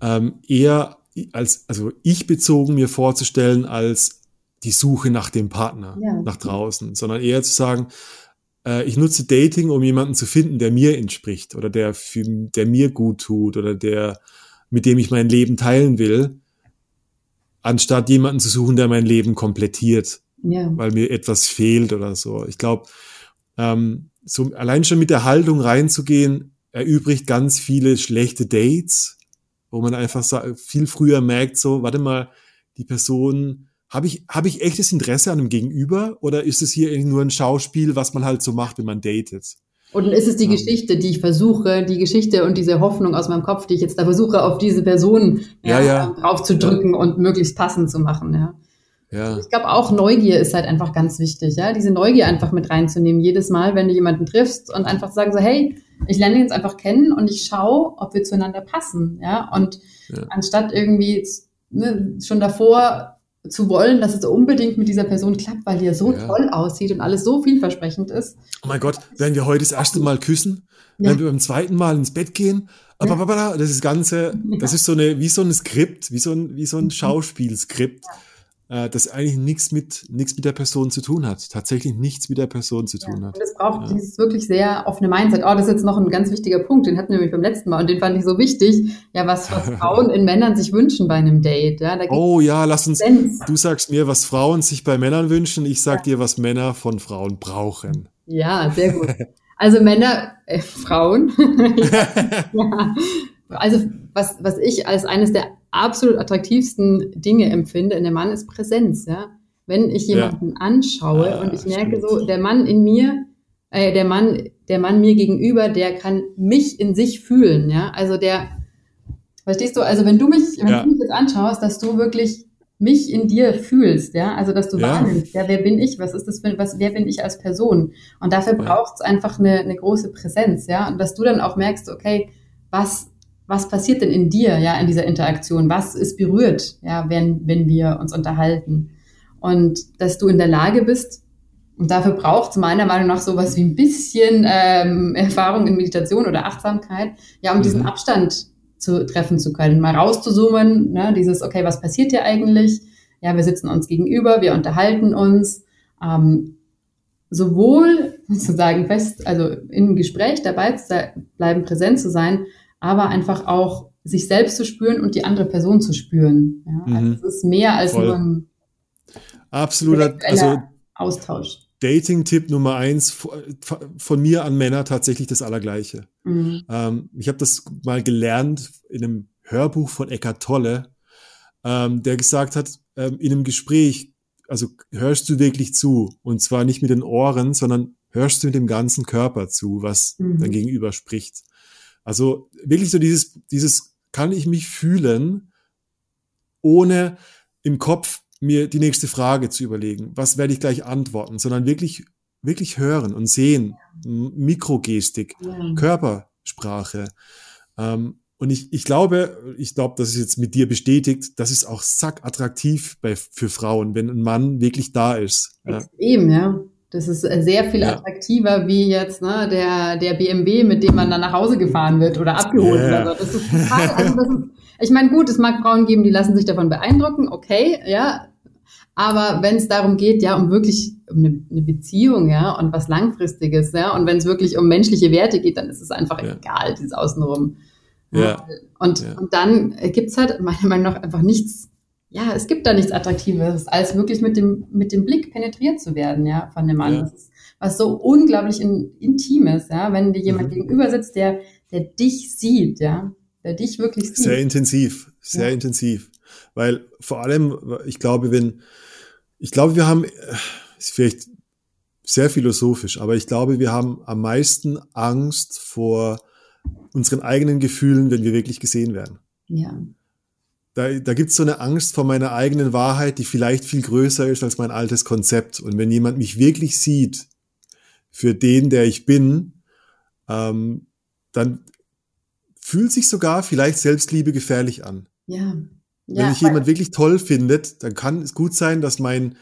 ähm, eher als, also ich bezogen mir vorzustellen, als die Suche nach dem Partner, ja. nach draußen, sondern eher zu sagen, äh, ich nutze Dating, um jemanden zu finden, der mir entspricht oder der, für, der mir gut tut oder der, mit dem ich mein Leben teilen will, anstatt jemanden zu suchen, der mein Leben komplettiert, ja. weil mir etwas fehlt oder so. Ich glaube, ähm, so allein schon mit der Haltung reinzugehen, erübrigt ganz viele schlechte Dates, wo man einfach viel früher merkt, so, warte mal, die Person habe ich, hab ich echtes Interesse an dem Gegenüber oder ist es hier nur ein Schauspiel, was man halt so macht, wenn man datet? Und ist es die um, Geschichte, die ich versuche, die Geschichte und diese Hoffnung aus meinem Kopf, die ich jetzt da versuche, auf diese Person ja, ja, ja. draufzudrücken und möglichst passend zu machen, ja. Ja. Ich glaube auch Neugier ist halt einfach ganz wichtig, ja, diese Neugier einfach mit reinzunehmen jedes Mal, wenn du jemanden triffst und einfach sagen so, hey, ich lerne ihn jetzt einfach kennen und ich schaue, ob wir zueinander passen, ja, und ja. anstatt irgendwie ne, schon davor zu wollen, dass es unbedingt mit dieser Person klappt, weil die ja so ja. toll aussieht und alles so vielversprechend ist. Oh mein Gott, werden wir heute das erste Mal küssen? Ja. Werden wir beim zweiten Mal ins Bett gehen? Aber ja. das ist Ganze, das ist so eine, wie so ein Skript, wie so ein, wie so ein mhm. Schauspielskript. Ja äh, das eigentlich nichts mit, nichts mit der Person zu tun hat. Tatsächlich nichts mit der Person zu tun ja, hat. Und es braucht ja. dieses wirklich sehr offene Mindset. Oh, das ist jetzt noch ein ganz wichtiger Punkt, den hatten wir nämlich beim letzten Mal und den fand ich so wichtig. Ja, was, was Frauen in Männern sich wünschen bei einem Date. Ja, oh ja, lass uns, Sense. du sagst mir, was Frauen sich bei Männern wünschen, ich sag dir, was Männer von Frauen brauchen. Ja, sehr gut. Also Männer, äh, Frauen. ja. Also was, was ich als eines der absolut attraktivsten Dinge empfinde in dem Mann, ist Präsenz. Ja? Wenn ich jemanden ja. anschaue ah, und ich merke stimmt. so, der Mann in mir, äh, der Mann, der Mann mir gegenüber, der kann mich in sich fühlen. Ja, also der, verstehst du? Also wenn du mich, wenn ja. du mich jetzt anschaust, dass du wirklich mich in dir fühlst, ja, also dass du ja. wahrnimmst, ja, wer bin ich, was ist das für, was, wer bin ich als Person? Und dafür braucht es einfach eine, eine große Präsenz, ja, und dass du dann auch merkst, okay, was was passiert denn in dir, ja, in dieser Interaktion? Was ist berührt, ja, wenn, wenn wir uns unterhalten? Und dass du in der Lage bist, und dafür braucht es meiner Meinung nach sowas wie ein bisschen ähm, Erfahrung in Meditation oder Achtsamkeit, ja, um mhm. diesen Abstand zu treffen zu können, mal rauszuzoomen, ne, dieses, okay, was passiert hier eigentlich? Ja, wir sitzen uns gegenüber, wir unterhalten uns, ähm, sowohl sozusagen fest, also im Gespräch dabei zu bleiben, präsent zu sein, aber einfach auch sich selbst zu spüren und die andere Person zu spüren. Ja? Also mhm. es ist mehr als Voll. nur ein absoluter also Austausch. Dating-Tipp Nummer eins von mir an Männer tatsächlich das Allergleiche. Mhm. Ähm, ich habe das mal gelernt in einem Hörbuch von Eckart Tolle, ähm, der gesagt hat, ähm, in einem Gespräch, also hörst du wirklich zu und zwar nicht mit den Ohren, sondern hörst du mit dem ganzen Körper zu, was mhm. dein Gegenüber spricht. Also wirklich so dieses, dieses, kann ich mich fühlen, ohne im Kopf mir die nächste Frage zu überlegen, was werde ich gleich antworten, sondern wirklich, wirklich hören und sehen, Mikrogestik, ja. Körpersprache. Ähm, und ich, ich glaube, ich glaube, das ist jetzt mit dir bestätigt, das ist auch sack attraktiv bei, für Frauen, wenn ein Mann wirklich da ist. Extrem, ja. ja. Das ist äh, sehr viel attraktiver wie jetzt ne, der, der BMW, mit dem man dann nach Hause gefahren wird oder abgeholt yeah. wird. Das ist total, also das ist, ich meine, gut, es mag Frauen geben, die lassen sich davon beeindrucken, okay, ja. Aber wenn es darum geht, ja, um wirklich um eine, eine, Beziehung, ja, und was Langfristiges, ja, und wenn es wirklich um menschliche Werte geht, dann ist es einfach ja. egal, dieses Außenrum. Ja. Und, ja. und dann gibt's halt meiner Meinung nach einfach nichts, ja, es gibt da nichts Attraktives, als wirklich mit dem, mit dem Blick penetriert zu werden, ja, von dem Mann. Ja. Das ist was so unglaublich in, Intimes, ja, wenn dir jemand mhm. gegenüber sitzt, der, der dich sieht, ja, der dich wirklich sieht. Sehr intensiv, sehr intensiv. Weil vor allem, ich glaube, wenn, ich glaube, wir haben, ist vielleicht sehr philosophisch, aber ich glaube, wir haben am meisten Angst vor unseren eigenen Gefühlen, wenn wir wirklich gesehen werden. Ja. Da, da gibt es so eine Angst vor meiner eigenen Wahrheit, die vielleicht viel größer ist als mein altes Konzept. Und wenn jemand mich wirklich sieht für den, der ich bin, ähm, dann fühlt sich sogar vielleicht Selbstliebe gefährlich an. Ja. Wenn ja, mich jemand wirklich toll findet, dann kann es gut sein, dass mein,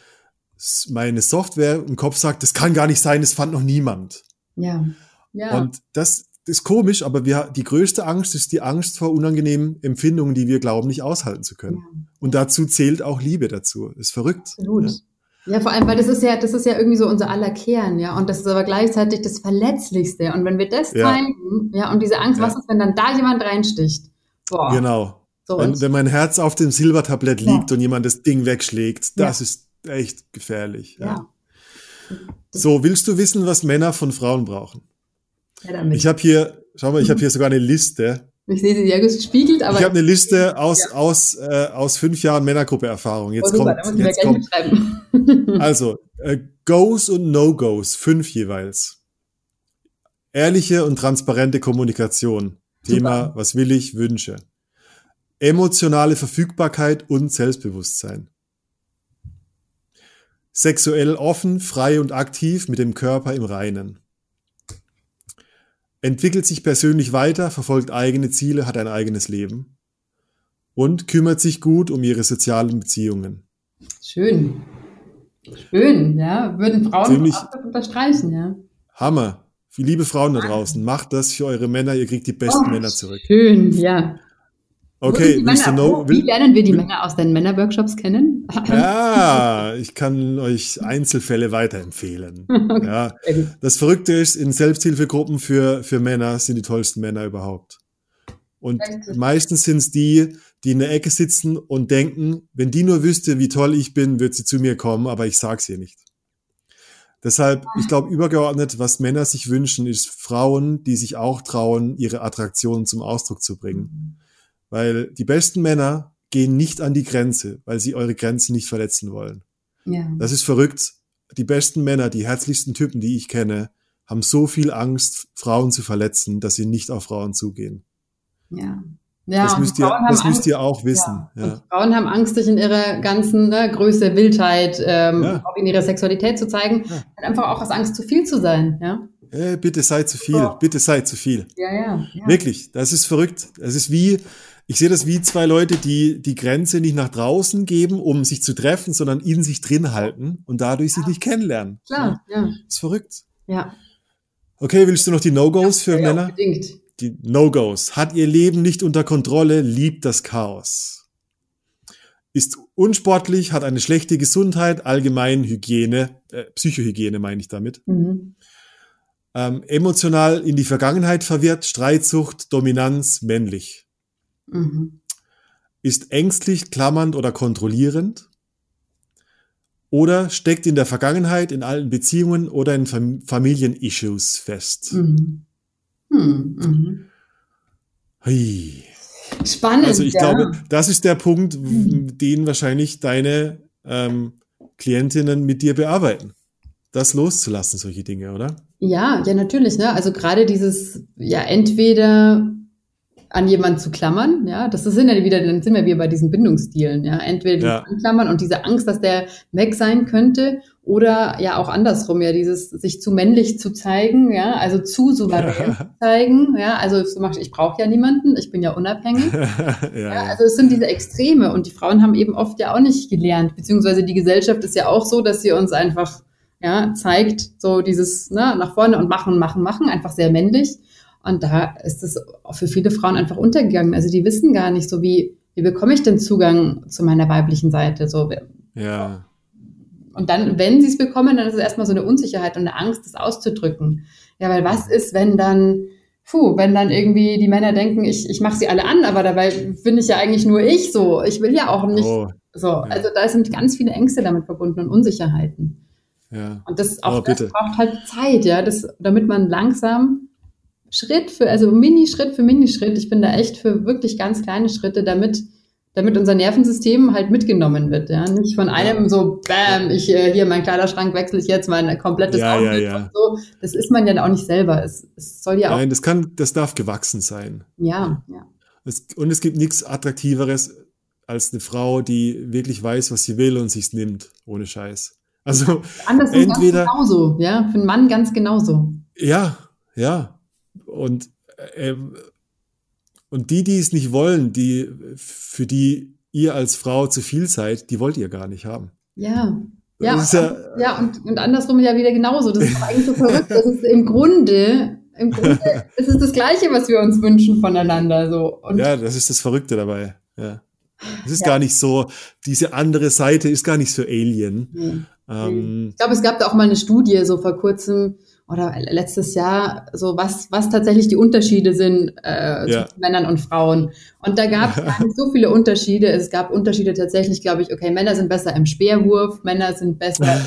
meine Software im Kopf sagt, das kann gar nicht sein, das fand noch niemand. Ja. ja. Und das, das ist komisch, aber wir, die größte Angst ist die Angst vor unangenehmen Empfindungen, die wir glauben, nicht aushalten zu können. Ja. Und dazu zählt auch Liebe dazu. Ist verrückt. Absolut. Ja. Ja, vor allem, weil das ist ja, das ist ja irgendwie so unser aller Kern, ja. Und das ist aber gleichzeitig das Verletzlichste. Und wenn wir das ja. teilen, ja, und diese Angst, ja. was ist, wenn dann da jemand reinsticht? Boah. Genau. So wenn, wenn mein Herz auf dem Silbertablett liegt ja. und jemand das Ding wegschlägt, das ja. ist echt gefährlich. Ja. So, willst du wissen, was Männer von Frauen brauchen? Damit. Ich habe hier, schau mal, ich habe hier sogar eine Liste. Ich sehe sie ja gespiegelt, aber. Ich habe eine Liste aus, ja. aus, äh, aus fünf Jahren Männergruppe-Erfahrung. Jetzt oh, kommt, jetzt kommt. also, äh, Goes und No-Goes, fünf jeweils. Ehrliche und transparente Kommunikation. Super. Thema, was will ich, Wünsche emotionale Verfügbarkeit und Selbstbewusstsein. Sexuell offen, frei und aktiv mit dem Körper im Reinen. Entwickelt sich persönlich weiter, verfolgt eigene Ziele, hat ein eigenes Leben. Und kümmert sich gut um ihre sozialen Beziehungen. Schön. Schön, ja. Würden Frauen Ziemlich auch unterstreichen, ja. Hammer. Liebe Frauen da draußen, macht das für eure Männer, ihr kriegt die besten oh, Männer zurück. Schön, ja. Okay, Männer, know, wie lernen wir die Männer aus deinen Männerworkshops kennen? Ja, ich kann euch Einzelfälle weiterempfehlen. Okay. Ja, das Verrückte ist, in Selbsthilfegruppen für, für Männer sind die tollsten Männer überhaupt. Und meistens sind es die, die in der Ecke sitzen und denken, wenn die nur wüsste, wie toll ich bin, wird sie zu mir kommen, aber ich sag's ihr nicht. Deshalb, ich glaube, übergeordnet, was Männer sich wünschen, ist Frauen, die sich auch trauen, ihre Attraktion zum Ausdruck zu bringen. Weil die besten Männer gehen nicht an die Grenze, weil sie eure Grenzen nicht verletzen wollen. Ja. Das ist verrückt. Die besten Männer, die herzlichsten Typen, die ich kenne, haben so viel Angst, Frauen zu verletzen, dass sie nicht auf Frauen zugehen. Ja. Ja, das müsst, ihr, das müsst ihr auch wissen. Ja. Ja. Frauen haben Angst, sich in ihrer ganzen ne, Größe, Wildheit, ähm, ja. auch in ihrer Sexualität zu zeigen. Einfach auch aus Angst, zu viel zu sein. Ja? Äh, bitte sei zu viel, oh. bitte sei zu viel. Ja, ja. Wirklich, das ist verrückt. Das ist wie, ich sehe das wie zwei Leute, die die Grenze nicht nach draußen geben, um sich zu treffen, sondern in sich drin halten und dadurch ja. sich nicht kennenlernen. Klar, ja. Ist verrückt. Ja. Okay, willst du noch die No-Gos ja, für ja, Männer? Unbedingt. Die No-Gos. Hat ihr Leben nicht unter Kontrolle, liebt das Chaos. Ist unsportlich, hat eine schlechte Gesundheit, allgemein Hygiene, äh, Psychohygiene meine ich damit. Mhm. Ähm, emotional in die Vergangenheit verwirrt, Streitsucht, Dominanz, männlich. Mhm. Ist ängstlich, klammernd oder kontrollierend? Oder steckt in der Vergangenheit, in alten Beziehungen oder in Fam Familienissues fest? Mhm. Mhm. mhm. Hey. Spannend. Also ich ja. glaube, das ist der Punkt, mhm. den wahrscheinlich deine ähm, Klientinnen mit dir bearbeiten. Das loszulassen, solche Dinge, oder? Ja, ja, natürlich. Ne? Also gerade dieses, ja, entweder an jemanden zu klammern, ja, das sind ja wieder, dann sind wir wieder bei diesen Bindungsstilen, ja, entweder ja. anklammern und diese Angst, dass der weg sein könnte, oder ja auch andersrum, ja, dieses sich zu männlich zu zeigen, ja, also zu souverän zu zeigen, ja, also so mach ich, ich brauche ja niemanden, ich bin ja unabhängig, ja, ja, also es sind diese Extreme und die Frauen haben eben oft ja auch nicht gelernt, beziehungsweise die Gesellschaft ist ja auch so, dass sie uns einfach ja zeigt, so dieses ne, nach vorne und machen, machen, machen, einfach sehr männlich und da ist es für viele Frauen einfach untergegangen. Also die wissen gar nicht so, wie, wie bekomme ich denn Zugang zu meiner weiblichen Seite? So, ja. und dann, wenn sie es bekommen, dann ist es erstmal so eine Unsicherheit und eine Angst, das auszudrücken. Ja, weil was ist, wenn dann, puh, wenn dann irgendwie die Männer denken, ich, ich mache sie alle an, aber dabei bin ich ja eigentlich nur ich so. Ich will ja auch nicht. Oh, so, ja. also da sind ganz viele Ängste damit verbunden und Unsicherheiten. Ja. Und das auch oh, das braucht halt Zeit, ja, das, damit man langsam Schritt für, also Mini-Schritt für Mini-Schritt, ich bin da echt für wirklich ganz kleine Schritte, damit, damit unser Nervensystem halt mitgenommen wird, ja. Nicht von einem so, bam, ich äh, hier mein Kleiderschrank wechsle ich jetzt mein komplettes ja, Outfit ja, ja. und so. Das ist man ja auch nicht selber. Es, es soll ja auch. Nein, das kann, das darf gewachsen sein. Ja, ja. Es, und es gibt nichts Attraktiveres als eine Frau, die wirklich weiß, was sie will und sich's nimmt, ohne Scheiß. Also Anders entweder ganz genauso, ja, für einen Mann ganz genauso. Ja, ja. Und, äh, und die, die es nicht wollen, die, für die ihr als Frau zu viel seid, die wollt ihr gar nicht haben. Ja. Ja, und, ja, ja und, und andersrum ja wieder genauso. Das ist eigentlich so verrückt. Das ist im Grunde, im Grunde ist es das Gleiche, was wir uns wünschen voneinander. So. Und ja, das ist das Verrückte dabei. Ja. Es ist ja. gar nicht so, diese andere Seite ist gar nicht so alien. Mhm. Ähm, ich glaube, es gab da auch mal eine Studie so vor kurzem, oder letztes Jahr, so was, was tatsächlich die Unterschiede sind äh, ja. zwischen Männern und Frauen. Und da gab es gar nicht so viele Unterschiede. Es gab Unterschiede tatsächlich, glaube ich, okay, Männer sind besser im Speerwurf, Männer sind besser,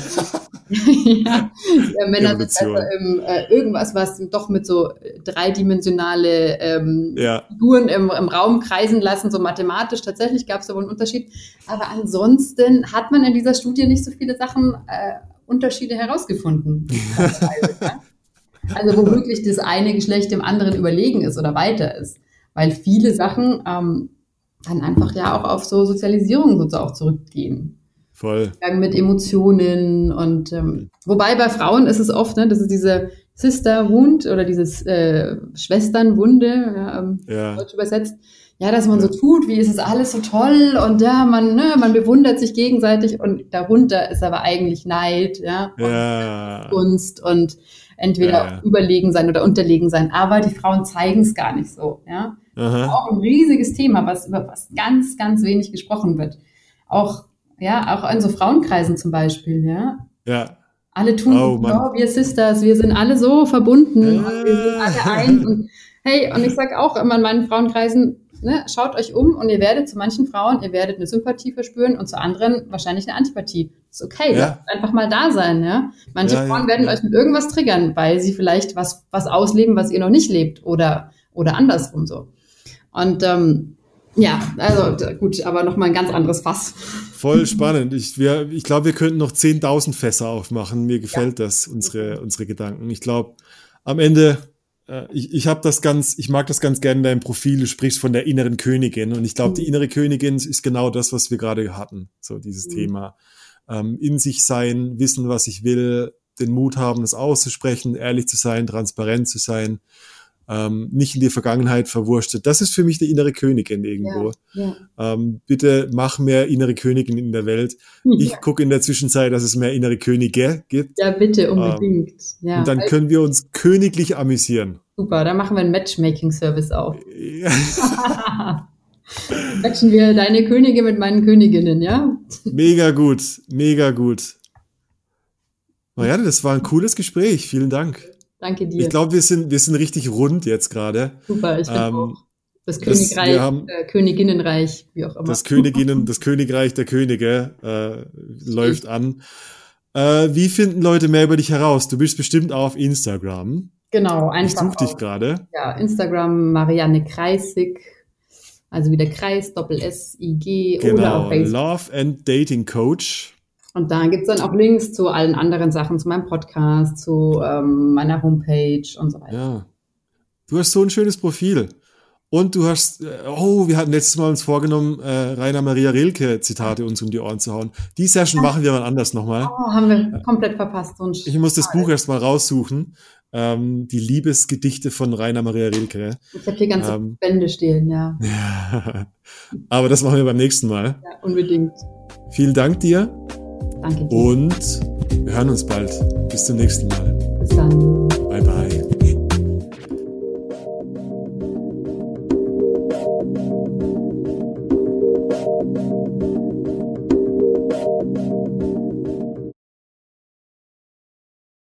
ja, Männer sind besser im äh, irgendwas, was doch mit so dreidimensionale ähm, ja. Figuren im, im Raum kreisen lassen, so mathematisch. Tatsächlich gab es da wohl einen Unterschied. Aber ansonsten hat man in dieser Studie nicht so viele Sachen äh, Unterschiede herausgefunden. also wo wirklich das eine Geschlecht dem anderen überlegen ist oder weiter ist. Weil viele Sachen ähm, dann einfach ja auch auf so Sozialisierung sozusagen auch zurückgehen. Voll. Mit Emotionen und ähm, wobei bei Frauen ist es oft, ne, das ist diese Sister-Wound oder dieses äh, Schwesternwunde, ja, ähm, ja. Deutsch übersetzt, ja, dass man so tut, wie ist es alles so toll und ja, man, ne, man bewundert sich gegenseitig und darunter ist aber eigentlich Neid, ja, ja. Kunst und entweder ja. überlegen sein oder unterlegen sein, aber die Frauen zeigen es gar nicht so, ja. Auch ein riesiges Thema, was über was ganz, ganz wenig gesprochen wird. Auch, ja, auch in so Frauenkreisen zum Beispiel, ja. Ja. Alle tun, oh, oh, wir Sisters, wir sind alle so verbunden, und wir sind alle ein und hey, und ich sag auch immer in meinen Frauenkreisen, ne, schaut euch um und ihr werdet zu manchen Frauen, ihr werdet eine Sympathie verspüren und zu anderen wahrscheinlich eine Antipathie. Ist okay, ja. einfach mal da sein, ja. Manche ja, Frauen ja, werden euch mit irgendwas triggern, weil sie vielleicht was, was ausleben, was ihr noch nicht lebt oder, oder andersrum so. Und ähm, ja, also gut, aber nochmal ein ganz anderes Fass. Voll spannend. Ich, wir, ich glaube, wir könnten noch 10.000 Fässer aufmachen. Mir gefällt das, unsere, unsere Gedanken. Ich glaube, am Ende ich, ich habe das ganz, ich mag das ganz gerne in deinem Profil. Du sprichst von der inneren Königin und ich glaube, mhm. die innere Königin ist genau das, was wir gerade hatten. So dieses mhm. Thema ähm, in sich sein, wissen, was ich will, den Mut haben, das auszusprechen, ehrlich zu sein, transparent zu sein ähm, nicht in die Vergangenheit verwurstet. Das ist für mich die innere Königin irgendwo. Ja, ja. Ähm, bitte mach mehr innere Königin in der Welt. Ich ja. gucke in der Zwischenzeit, dass es mehr innere Könige gibt. Ja, bitte, unbedingt. Ähm, ja. Und dann können wir uns königlich amüsieren. Super, dann machen wir einen Matchmaking-Service auf. Ja. Matchen wir deine Könige mit meinen Königinnen, ja? Mega gut, mega gut. Marianne, das war ein cooles Gespräch. Vielen Dank. Danke dir. Ich glaube, wir sind, wir sind richtig rund jetzt gerade. Super, ich ähm, auch. Das Königreich, das, haben, äh, Königinnenreich, wie auch immer. Das Königinnen, das Königreich der Könige äh, läuft an. Äh, wie finden Leute mehr über dich heraus? Du bist bestimmt auch auf Instagram. Genau, einfach. Ich suche dich gerade. Ja, Instagram Marianne Kreisig. Also wieder Kreis, Doppel S, I, G genau, oder auf Facebook. Love and Dating Coach. Und da gibt's dann auch Links zu allen anderen Sachen, zu meinem Podcast, zu ähm, meiner Homepage und so weiter. Ja. Du hast so ein schönes Profil. Und du hast, äh, oh, wir hatten letztes Mal uns vorgenommen, äh, Rainer Maria Rilke Zitate uns um die Ohren zu hauen. Die Session machen wir mal anders nochmal. Oh, haben wir komplett verpasst. Und ich muss das Buch erst mal raussuchen. Ähm, die Liebesgedichte von Rainer Maria Rilke. Ich habe hier ganze ähm, Bände stehen, ja. Aber das machen wir beim nächsten Mal. Ja, unbedingt. Vielen Dank dir. Danke dir. Und wir hören uns bald. Bis zum nächsten Mal. Bis dann.